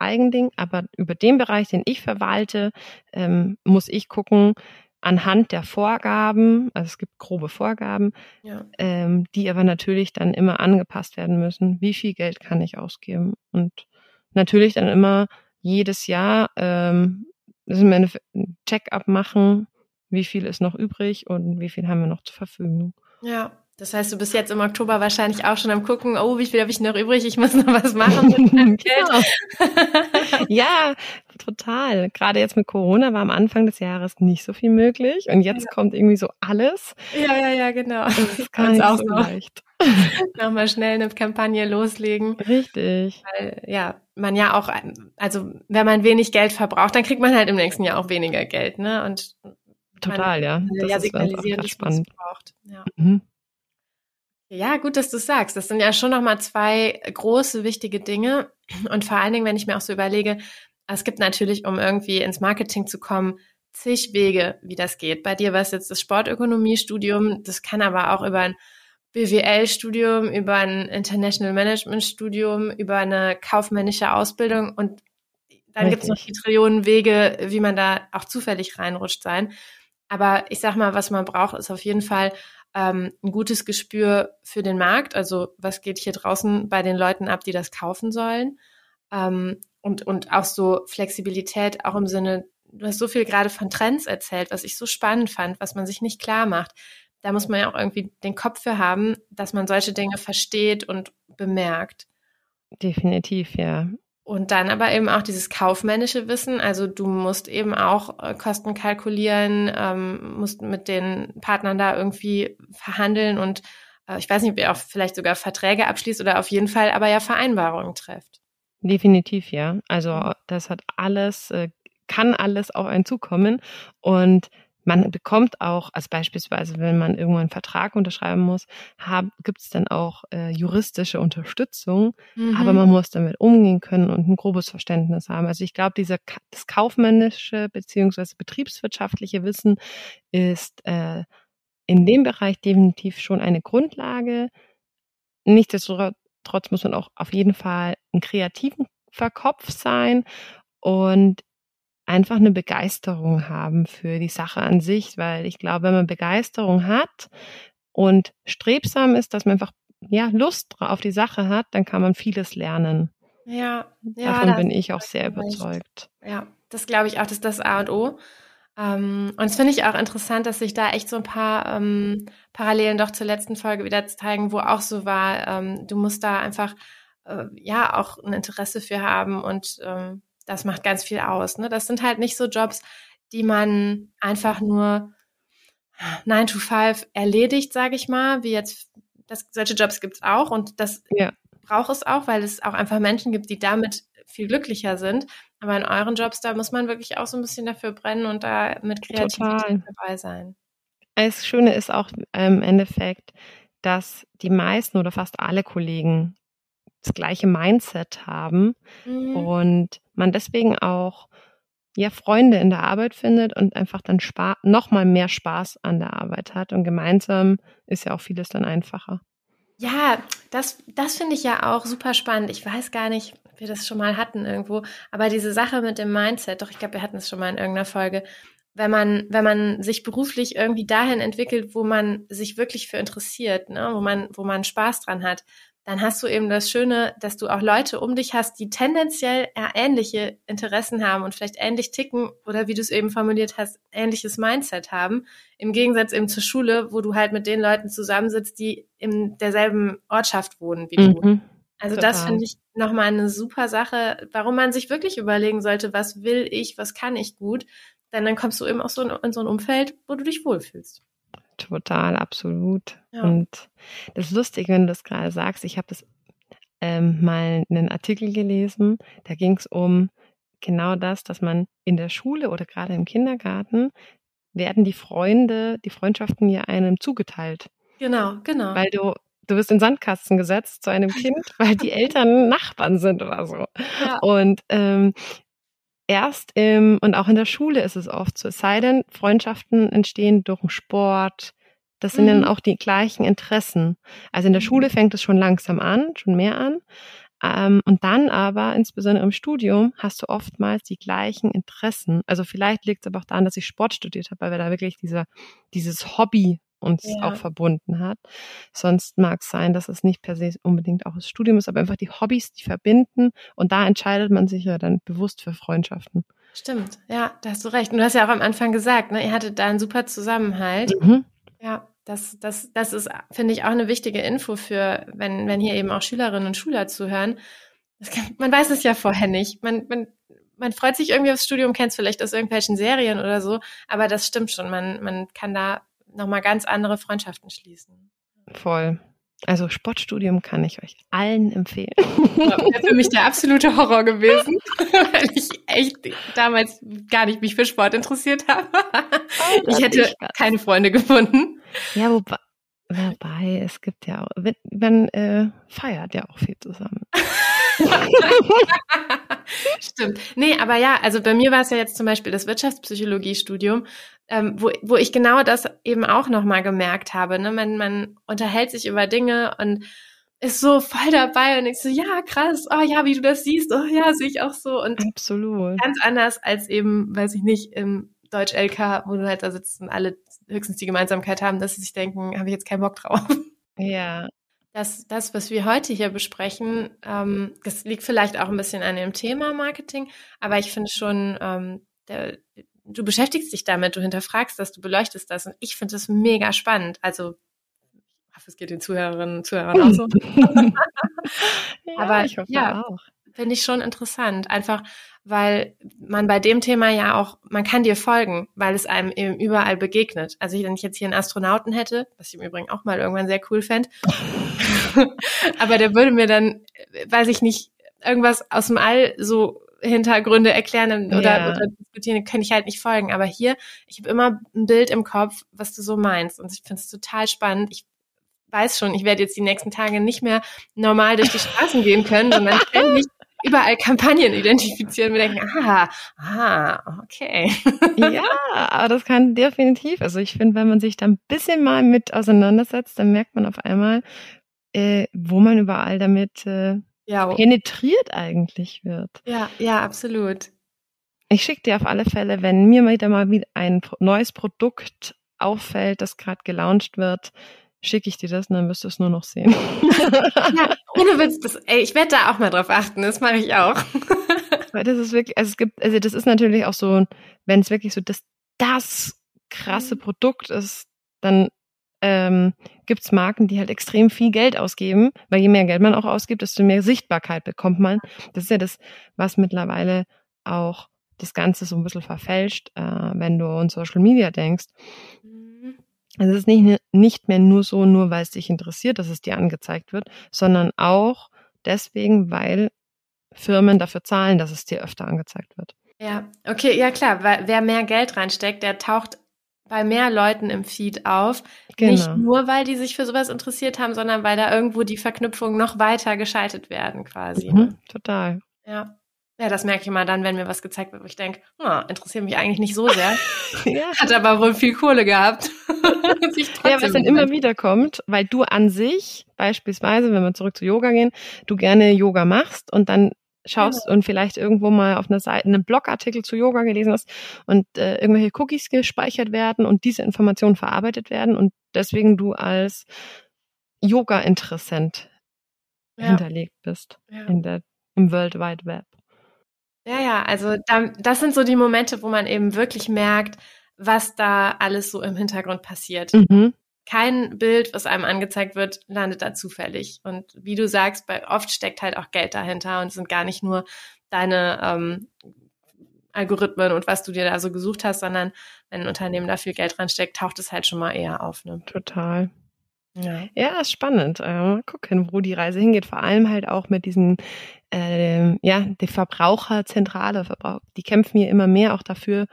Eigending, aber über den Bereich, den ich verwalte, ähm, muss ich gucken, anhand der Vorgaben, also es gibt grobe Vorgaben, ja. ähm, die aber natürlich dann immer angepasst werden müssen. Wie viel Geld kann ich ausgeben? Und natürlich dann immer jedes Jahr ähm, ein Check-up machen, wie viel ist noch übrig und wie viel haben wir noch zur Verfügung. Ja, das heißt, du bist jetzt im Oktober wahrscheinlich auch schon am gucken, oh, wie viel habe ich noch übrig? Ich muss noch was machen mit meinem Geld. Genau. ja, total. Gerade jetzt mit Corona war am Anfang des Jahres nicht so viel möglich und jetzt ja. kommt irgendwie so alles. Ja, ja, ja, genau. Das ist gar nicht auch so leicht. Nochmal schnell eine Kampagne loslegen. Richtig. Weil, ja, man ja auch, also wenn man wenig Geld verbraucht, dann kriegt man halt im nächsten Jahr auch weniger Geld, ne? Und Total, ja. Das ja signalisieren, dass man es braucht. Ja. Mhm. Ja, gut, dass du sagst. Das sind ja schon nochmal zwei große, wichtige Dinge. Und vor allen Dingen, wenn ich mir auch so überlege, es gibt natürlich, um irgendwie ins Marketing zu kommen, zig Wege, wie das geht. Bei dir war es jetzt das Sportökonomiestudium, das kann aber auch über ein BWL-Studium, über ein International Management-Studium, über eine kaufmännische Ausbildung und dann gibt es noch die Trillionen Wege, wie man da auch zufällig reinrutscht sein. Aber ich sag mal, was man braucht, ist auf jeden Fall ähm, ein gutes Gespür für den Markt. Also was geht hier draußen bei den Leuten ab, die das kaufen sollen? Ähm, und, und auch so Flexibilität, auch im Sinne, du hast so viel gerade von Trends erzählt, was ich so spannend fand, was man sich nicht klar macht. Da muss man ja auch irgendwie den Kopf für haben, dass man solche Dinge versteht und bemerkt. Definitiv, ja. Und dann aber eben auch dieses kaufmännische Wissen. Also du musst eben auch äh, Kosten kalkulieren, ähm, musst mit den Partnern da irgendwie verhandeln und äh, ich weiß nicht, ob ihr auch vielleicht sogar Verträge abschließt oder auf jeden Fall aber ja Vereinbarungen trefft. Definitiv, ja. Also das hat alles, äh, kann alles auf einen zukommen. Und man bekommt auch, also beispielsweise, wenn man irgendwo einen Vertrag unterschreiben muss, gibt es dann auch äh, juristische Unterstützung, mhm. aber man muss damit umgehen können und ein grobes Verständnis haben. Also ich glaube, dieser das kaufmännische beziehungsweise betriebswirtschaftliche Wissen ist äh, in dem Bereich definitiv schon eine Grundlage. Nichtsdestotrotz muss man auch auf jeden Fall einen kreativen Verkopf sein und einfach eine Begeisterung haben für die Sache an sich, weil ich glaube, wenn man Begeisterung hat und strebsam ist, dass man einfach ja Lust auf die Sache hat, dann kann man vieles lernen. Ja, ja davon bin ich auch sehr überzeugt. Ja, das glaube ich auch, das ist das A und O. Ähm, und es finde ich auch interessant, dass sich da echt so ein paar ähm, Parallelen doch zur letzten Folge wieder zeigen, wo auch so war, ähm, du musst da einfach äh, ja auch ein Interesse für haben und ähm, das macht ganz viel aus. Ne? Das sind halt nicht so Jobs, die man einfach nur 9 to 5 erledigt, sage ich mal, wie jetzt, das, solche Jobs gibt's auch und das ja. braucht es auch, weil es auch einfach Menschen gibt, die damit viel glücklicher sind. Aber in euren Jobs, da muss man wirklich auch so ein bisschen dafür brennen und da mit Kreativität Total. dabei sein. Das Schöne ist auch im Endeffekt, dass die meisten oder fast alle Kollegen das gleiche Mindset haben mhm. und man deswegen auch ja Freunde in der Arbeit findet und einfach dann Spaß, noch mal mehr Spaß an der Arbeit hat und gemeinsam ist ja auch vieles dann einfacher. Ja, das, das finde ich ja auch super spannend. Ich weiß gar nicht, wir das schon mal hatten irgendwo, aber diese Sache mit dem Mindset, doch ich glaube, wir hatten es schon mal in irgendeiner Folge. Wenn man, wenn man sich beruflich irgendwie dahin entwickelt, wo man sich wirklich für interessiert, ne, wo man, wo man Spaß dran hat, dann hast du eben das Schöne, dass du auch Leute um dich hast, die tendenziell ähnliche Interessen haben und vielleicht ähnlich ticken oder wie du es eben formuliert hast, ähnliches Mindset haben. Im Gegensatz eben zur Schule, wo du halt mit den Leuten zusammensitzt, die in derselben Ortschaft wohnen wie du. Also total. das finde ich nochmal eine super Sache, warum man sich wirklich überlegen sollte, was will ich, was kann ich gut. Denn dann kommst du eben auch so in, in so ein Umfeld, wo du dich wohlfühlst. Total, absolut. Ja. Und das ist lustig, wenn du das gerade sagst. Ich habe das ähm, mal einen Artikel gelesen, da ging es um genau das, dass man in der Schule oder gerade im Kindergarten werden die Freunde, die Freundschaften ja einem zugeteilt. Genau, genau. Weil du, du wirst in Sandkasten gesetzt zu einem Kind, weil die Eltern Nachbarn sind oder so. Ja. Und ähm, erst im, und auch in der Schule ist es oft so, es sei denn, Freundschaften entstehen durch Sport. Das sind mhm. dann auch die gleichen Interessen. Also in der Schule mhm. fängt es schon langsam an, schon mehr an. Ähm, und dann aber, insbesondere im Studium, hast du oftmals die gleichen Interessen. Also vielleicht liegt es aber auch daran, dass ich Sport studiert habe, weil wir da wirklich dieser, dieses Hobby uns ja. auch verbunden hat. Sonst mag es sein, dass es nicht per se unbedingt auch das Studium ist, aber einfach die Hobbys, die verbinden. Und da entscheidet man sich ja dann bewusst für Freundschaften. Stimmt, ja, da hast du recht. Und du hast ja auch am Anfang gesagt, ne, ihr hattet da einen super Zusammenhalt. Mhm. Ja, das, das, das ist, finde ich, auch eine wichtige Info für, wenn, wenn hier eben auch Schülerinnen und Schüler zuhören. Kann, man weiß es ja vorher nicht. Man, man, man freut sich irgendwie aufs Studium, kennt es vielleicht aus irgendwelchen Serien oder so, aber das stimmt schon. Man, man kann da nochmal ganz andere Freundschaften schließen. Voll. Also Sportstudium kann ich euch allen empfehlen. Ja, wäre für mich der absolute Horror gewesen, weil ich echt damals gar nicht mich für Sport interessiert habe. Oh, ich hätte keine Freunde gefunden. Ja, wobei, wobei es gibt ja auch, man äh, feiert ja auch viel zusammen. Stimmt. Nee, aber ja, also bei mir war es ja jetzt zum Beispiel das Wirtschaftspsychologiestudium, ähm, wo, wo ich genau das eben auch nochmal gemerkt habe. Ne? Man, man unterhält sich über Dinge und ist so voll dabei und ich so, ja, krass, oh ja, wie du das siehst, oh ja, sehe ich auch so. Und Absolut. ganz anders als eben, weiß ich nicht, im Deutsch-LK, wo du halt da sitzt und alle höchstens die Gemeinsamkeit haben, dass sie sich denken, habe ich jetzt keinen Bock drauf. Ja, das, das, was wir heute hier besprechen, ähm, das liegt vielleicht auch ein bisschen an dem Thema Marketing, aber ich finde schon, ähm, der, du beschäftigst dich damit, du hinterfragst das, du beleuchtest das und ich finde das mega spannend. Also, ich hoffe, es geht den Zuhörerinnen und Zuhörern auch so. ja, aber ich hoffe ja, auch. Finde ich schon interessant. Einfach, weil man bei dem Thema ja auch, man kann dir folgen, weil es einem eben überall begegnet. Also wenn ich jetzt hier einen Astronauten hätte, was ich im Übrigen auch mal irgendwann sehr cool fände, aber der würde mir dann, weiß ich nicht, irgendwas aus dem All so Hintergründe erklären oder, Ja. oder diskutieren, kann ich halt nicht folgen. Aber hier, ich habe immer ein Bild im Kopf, was du so meinst. Und ich finde es total spannend. Ich weiß schon, ich werde jetzt die nächsten Tage nicht mehr normal durch die Straßen gehen können, sondern ständig überall Kampagnen identifizieren mir denken, ah, ah, okay. Ja, aber das kann definitiv. Also ich finde, wenn man sich da ein bisschen mal mit auseinandersetzt, dann merkt man auf einmal, äh, wo man überall damit äh, Ja, penetriert eigentlich wird. ja, ja, absolut. Ich schicke dir auf alle Fälle, wenn mir wieder mal wieder ein neues Produkt auffällt, das gerade gelauncht wird, schicke ich dir das und dann wirst du es nur noch sehen. Ja, ohne Witz, das, ey, ich werde da auch mal drauf achten, das mache ich auch. Weil das ist wirklich, also es gibt, also das ist natürlich auch so, wenn es wirklich so das, das krasse Mhm. Produkt ist, dann ähm, gibt es Marken, die halt extrem viel Geld ausgeben, weil je mehr Geld man auch ausgibt, desto mehr Sichtbarkeit bekommt man. Das ist ja das, was mittlerweile auch das Ganze so ein bisschen verfälscht, äh, wenn du an Social Media denkst. Also es ist nicht, nicht mehr nur so, nur weil es dich interessiert, dass es dir angezeigt wird, sondern auch deswegen, weil Firmen dafür zahlen, dass es dir öfter angezeigt wird. Ja, okay, ja klar, weil wer mehr Geld reinsteckt, der taucht bei mehr Leuten im Feed auf. Nicht Genau. nur, weil die sich für sowas interessiert haben, sondern weil da irgendwo die Verknüpfungen noch weiter geschaltet werden, quasi. ne? Mhm, total. Ja. Ja, das merke ich immer dann, wenn mir was gezeigt wird, wo ich denke, oh, interessiert mich eigentlich nicht so sehr. Ja. Hat aber wohl viel Kohle gehabt. Ja, was dann immer wieder kommt, weil du an sich, beispielsweise, wenn wir zurück zu Yoga gehen, du gerne Yoga machst und dann schaust und vielleicht irgendwo mal auf einer Seite einen Blogartikel zu Yoga gelesen hast und äh, irgendwelche Cookies gespeichert werden und diese Informationen verarbeitet werden und deswegen du als Yoga-Interessent Ja. hinterlegt bist Ja. in der, im World Wide Web. Ja, ja, also da, das sind so die Momente, wo man eben wirklich merkt, was da alles so im Hintergrund passiert. Mhm. Kein Bild, was einem angezeigt wird, landet da zufällig. Und wie du sagst, bei oft steckt halt auch Geld dahinter und es sind gar nicht nur deine ähm, Algorithmen und was du dir da so gesucht hast, sondern wenn ein Unternehmen da viel Geld dran steckt, taucht es halt schon mal eher auf. Ne? Total. Ja. Ja, ist spannend. Äh, mal gucken, wo die Reise hingeht. Vor allem halt auch mit diesen, ähm, ja, die Verbraucherzentrale, Verbrauch, die kämpfen hier immer mehr auch dafür,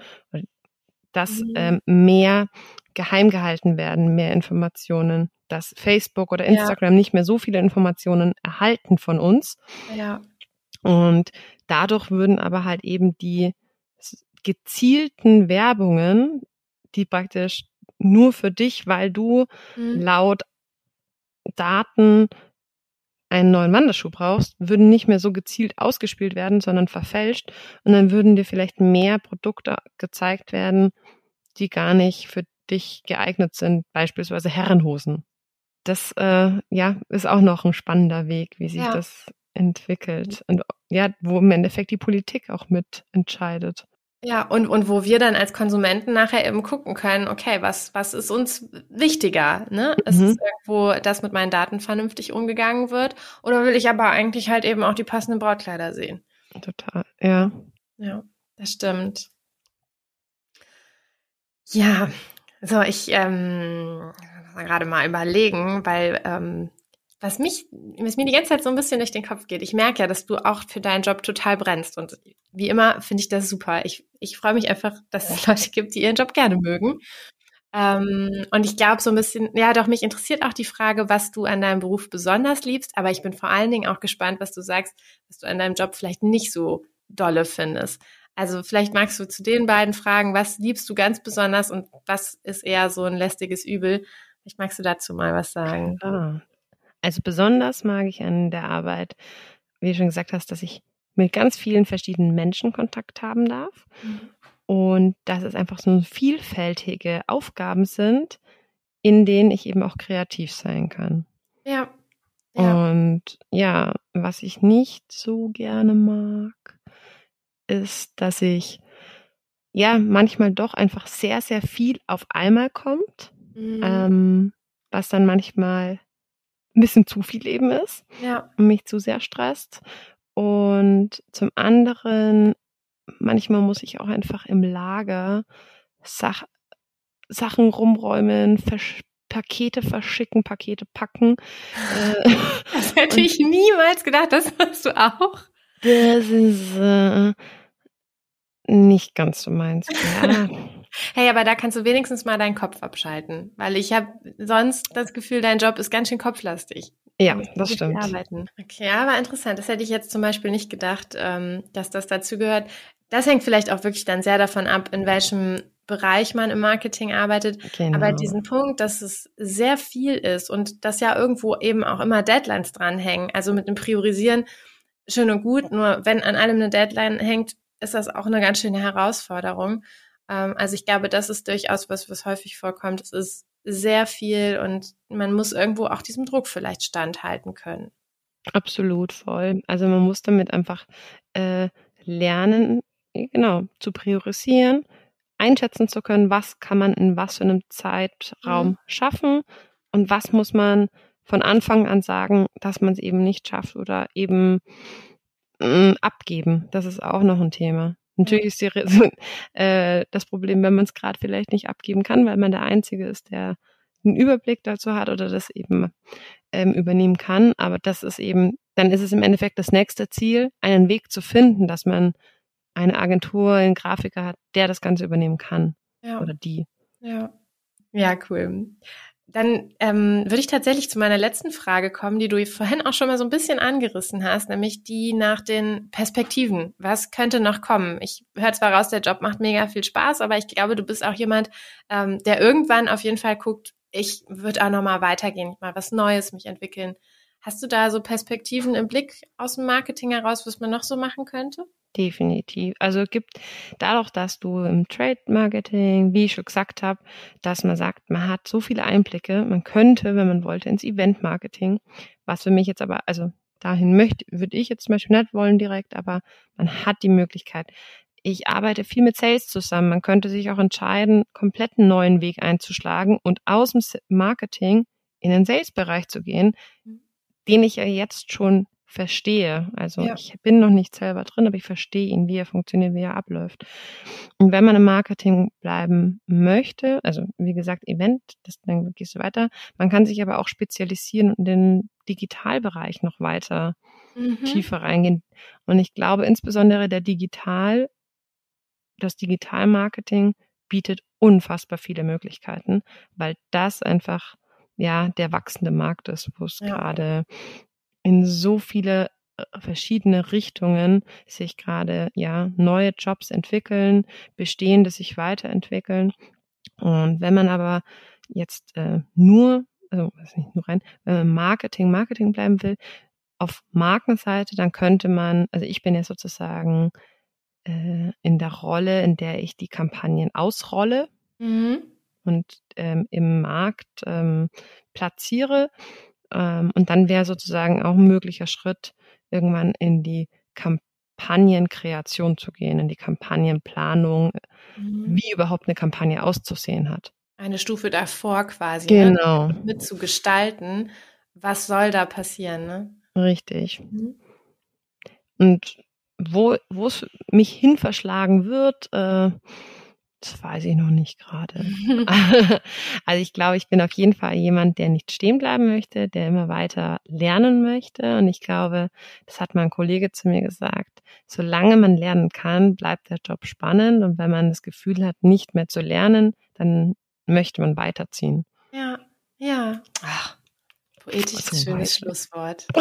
dass Mhm. ähm, mehr geheim gehalten werden, mehr Informationen, dass Facebook oder Ja. Instagram nicht mehr so viele Informationen erhalten von uns. Ja. Und dadurch würden aber halt eben die gezielten Werbungen, die praktisch nur für dich, weil du Mhm. laut Daten einen neuen Wanderschuh brauchst, würden nicht mehr so gezielt ausgespielt werden, sondern verfälscht. Und dann würden dir vielleicht mehr Produkte gezeigt werden, die gar nicht für dich geeignet sind, beispielsweise Herrenhosen. Das äh, ja ist auch noch ein spannender Weg, wie sich Ja. das entwickelt und ja, wo im Endeffekt die Politik auch mit entscheidet. Ja, und, und wo wir dann als Konsumenten nachher eben gucken können, okay, was, was ist uns wichtiger? Ne? Ist Mhm. es irgendwo, dass mit meinen Daten vernünftig umgegangen wird? Oder will ich aber eigentlich halt eben auch die passenden Brautkleider sehen? Total, ja. Ja, das stimmt. Ja, so ich ähm, gerade mal überlegen, weil ähm, was mich, was mir die ganze Zeit so ein bisschen durch den Kopf geht, ich merke ja, dass du auch für deinen Job total brennst und wie immer finde ich das super. Ich, ich freue mich einfach, dass es Leute gibt, die ihren Job gerne mögen. Ähm, und ich glaube so ein bisschen, ja doch, mich interessiert auch die Frage, was du an deinem Beruf besonders liebst, aber ich bin vor allen Dingen auch gespannt, was du sagst, was du an deinem Job vielleicht nicht so dolle findest. Also vielleicht magst du zu den beiden fragen, was liebst du ganz besonders und was ist eher so ein lästiges Übel? Vielleicht magst du dazu mal was sagen. Ah. Also besonders mag ich an der Arbeit, wie du schon gesagt hast, dass ich mit ganz vielen verschiedenen Menschen Kontakt haben darf und dass es einfach so vielfältige Aufgaben sind, in denen ich eben auch kreativ sein kann. Ja. Ja. Und ja, was ich nicht so gerne mag, ist, dass ich ja manchmal doch einfach sehr, sehr viel auf einmal kommt, Mhm. ähm, was dann manchmal ein bisschen zu viel eben ist ja. und mich zu sehr stresst. Und zum anderen, manchmal muss ich auch einfach im Lager Sach Sachen rumräumen, versch Pakete verschicken, Pakete packen. Äh, Das hätte ich niemals gedacht, das machst du auch. das ist äh, nicht ganz so meins. Ja. Hey, aber da kannst du wenigstens mal deinen Kopf abschalten, weil ich habe sonst das Gefühl, dein Job ist ganz schön kopflastig. Ja, das stimmt. Arbeiten. Okay, aber interessant. Das hätte ich jetzt zum Beispiel nicht gedacht, ähm, dass das dazu gehört. Das hängt vielleicht auch wirklich dann sehr davon ab, in welchem Bereich man im Marketing arbeitet. Genau. Aber diesen Punkt, dass es sehr viel ist und dass ja irgendwo eben auch immer Deadlines dranhängen. Also mit dem Priorisieren schön und gut, nur wenn an allem eine Deadline hängt, ist das auch eine ganz schöne Herausforderung. Ähm, also ich glaube, das ist durchaus was, was häufig vorkommt. Es ist sehr viel und man muss irgendwo auch diesem Druck vielleicht standhalten können. Absolut voll. Also man muss damit einfach äh, lernen, genau, zu priorisieren, einschätzen zu können, was kann man in was für einem Zeitraum mhm. schaffen und was muss man von Anfang an sagen, dass man es eben nicht schafft oder eben mh, mm, abgeben. Das ist auch noch ein Thema. Natürlich ist die, äh, das Problem, wenn man es gerade vielleicht nicht abgeben kann, weil man der Einzige ist, der einen Überblick dazu hat oder das eben ähm, übernehmen kann. Aber das ist eben, dann ist es im Endeffekt das nächste Ziel, einen Weg zu finden, dass man eine Agentur, einen Grafiker hat, der das Ganze übernehmen kann. Ja. Oder die. Ja. Ja, cool. Dann ähm, würde ich tatsächlich zu meiner letzten Frage kommen, die du vorhin auch schon mal so ein bisschen angerissen hast, nämlich die nach den Perspektiven. Was könnte noch kommen? Ich höre zwar raus, der Job macht mega viel Spaß, aber ich glaube, du bist auch jemand, ähm, der irgendwann auf jeden Fall guckt, ich würde auch noch mal weitergehen, mal was Neues mich entwickeln. Hast du da so Perspektiven im Blick aus dem Marketing heraus, was man noch so machen könnte? Definitiv. Also gibt dadurch, dass du im Trade Marketing, wie ich schon gesagt habe, dass man sagt, man hat so viele Einblicke, man könnte, wenn man wollte, ins Event Marketing, was für mich jetzt aber, also dahin möchte, würde ich jetzt zum Beispiel nicht wollen direkt, aber man hat die Möglichkeit. Ich arbeite viel mit Sales zusammen. Man könnte sich auch entscheiden, komplett einen neuen Weg einzuschlagen und aus dem Marketing in den Sales-Bereich zu gehen, mhm. den ich ja jetzt schon verstehe. Also ja. ich bin noch nicht selber drin, aber ich verstehe ihn, wie er funktioniert, wie er abläuft. Und wenn man im Marketing bleiben möchte, also wie gesagt, Event, das, dann gehst du weiter. Man kann sich aber auch spezialisieren und in den Digitalbereich noch weiter mhm. tiefer reingehen. Und ich glaube insbesondere der Digital, das Digitalmarketing bietet unfassbar viele Möglichkeiten, weil das einfach ja der wachsende Markt ist, wo es ja. gerade in so viele äh, verschiedene Richtungen sich gerade ja neue Jobs entwickeln, bestehende sich weiterentwickeln. Und wenn man aber jetzt äh, nur, also nicht nur rein, wenn man Marketing, Marketing bleiben will, auf Markenseite, dann könnte man, also ich bin ja sozusagen äh, in der Rolle, in der ich die Kampagnen ausrolle mhm. und ähm, im Markt ähm, platziere ähm, und dann wäre sozusagen auch ein möglicher Schritt, irgendwann in die Kampagnenkreation zu gehen, in die Kampagnenplanung, mhm. wie überhaupt eine Kampagne auszusehen hat. Eine Stufe davor quasi. Ne? Genau. Ne? Mit zu gestalten, was soll da passieren, ne? Richtig. Mhm. Und wo, wo es mich hin verschlagen wird, äh, das weiß ich noch nicht gerade. also ich glaube, ich bin auf jeden Fall jemand, der nicht stehen bleiben möchte, der immer weiter lernen möchte. Und ich glaube, das hat mein Kollege zu mir gesagt, solange man lernen kann, bleibt der Job spannend. Und wenn man das Gefühl hat, nicht mehr zu lernen, dann möchte man weiterziehen. Ja, ja. Ach, poetisches, schönes Schlusswort.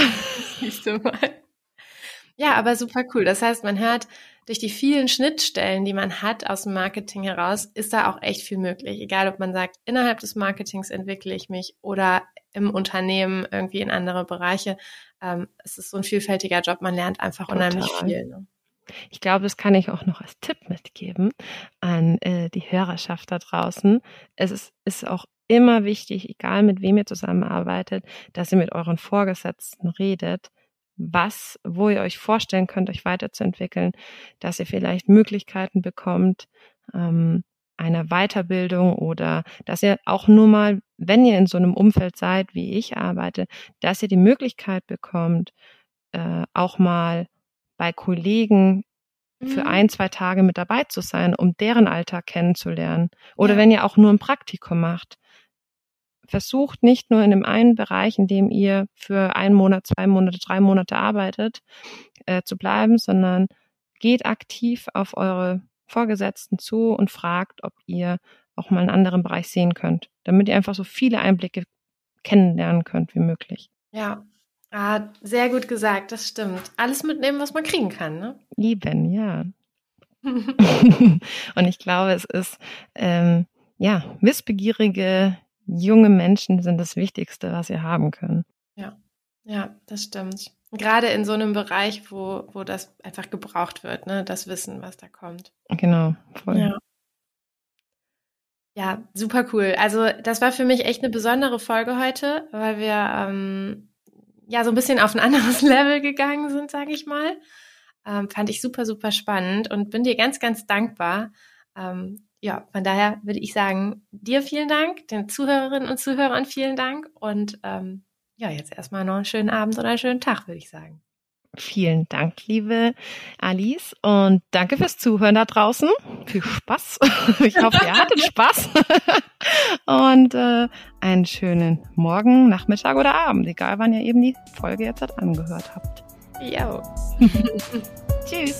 Ja, aber super cool. Das heißt, man hört, durch die vielen Schnittstellen, die man hat aus dem Marketing heraus, ist da auch echt viel möglich. Egal, ob man sagt, innerhalb des Marketings entwickle ich mich oder im Unternehmen irgendwie in andere Bereiche. Ähm, es ist so ein vielfältiger Job. Man lernt einfach Total. unheimlich viel. Ne? Ich glaube, das kann ich auch noch als Tipp mitgeben an äh, die Hörerschaft da draußen. Es ist, ist auch immer wichtig, egal mit wem ihr zusammenarbeitet, dass ihr mit euren Vorgesetzten redet, was, wo ihr euch vorstellen könnt, euch weiterzuentwickeln, dass ihr vielleicht Möglichkeiten bekommt, ähm, einer Weiterbildung oder dass ihr auch nur mal, wenn ihr in so einem Umfeld seid, wie ich arbeite, dass ihr die Möglichkeit bekommt, äh, auch mal bei Kollegen für mhm. ein, zwei Tage mit dabei zu sein, um deren Alltag kennenzulernen. Oder ja. wenn ihr auch nur ein Praktikum macht, versucht nicht nur in dem einen Bereich, in dem ihr für einen Monat, zwei Monate, drei Monate arbeitet, äh, zu bleiben, sondern geht aktiv auf eure Vorgesetzten zu und fragt, ob ihr auch mal einen anderen Bereich sehen könnt, damit ihr einfach so viele Einblicke kennenlernen könnt wie möglich. Ja, ah, sehr gut gesagt, das stimmt. Alles mitnehmen, was man kriegen kann, ne? Eben, ja. und ich glaube, es ist, ähm, ja, wissbegierige junge Menschen sind das Wichtigste, was ihr haben können. Ja, ja, das stimmt. Gerade in so einem Bereich, wo, wo das einfach gebraucht wird, ne, das Wissen, was da kommt. Genau, voll. Ja. Ja, super cool. Also das war für mich echt eine besondere Folge heute, weil wir ähm, ja so ein bisschen auf ein anderes Level gegangen sind, sage ich mal. Ähm, fand ich super, super spannend und bin dir ganz, ganz dankbar. Ähm, ja, von daher würde ich sagen, dir vielen Dank, den Zuhörerinnen und Zuhörern vielen Dank und ähm, ja, jetzt erstmal noch einen schönen Abend oder einen schönen Tag, würde ich sagen. Vielen Dank, liebe Alice. Und danke fürs Zuhören da draußen. Viel Spaß. Ich hoffe, ihr hattet Spaß. Und äh, einen schönen Morgen, Nachmittag oder Abend, egal wann ihr eben die Folge jetzt halt angehört habt. Jo. Tschüss.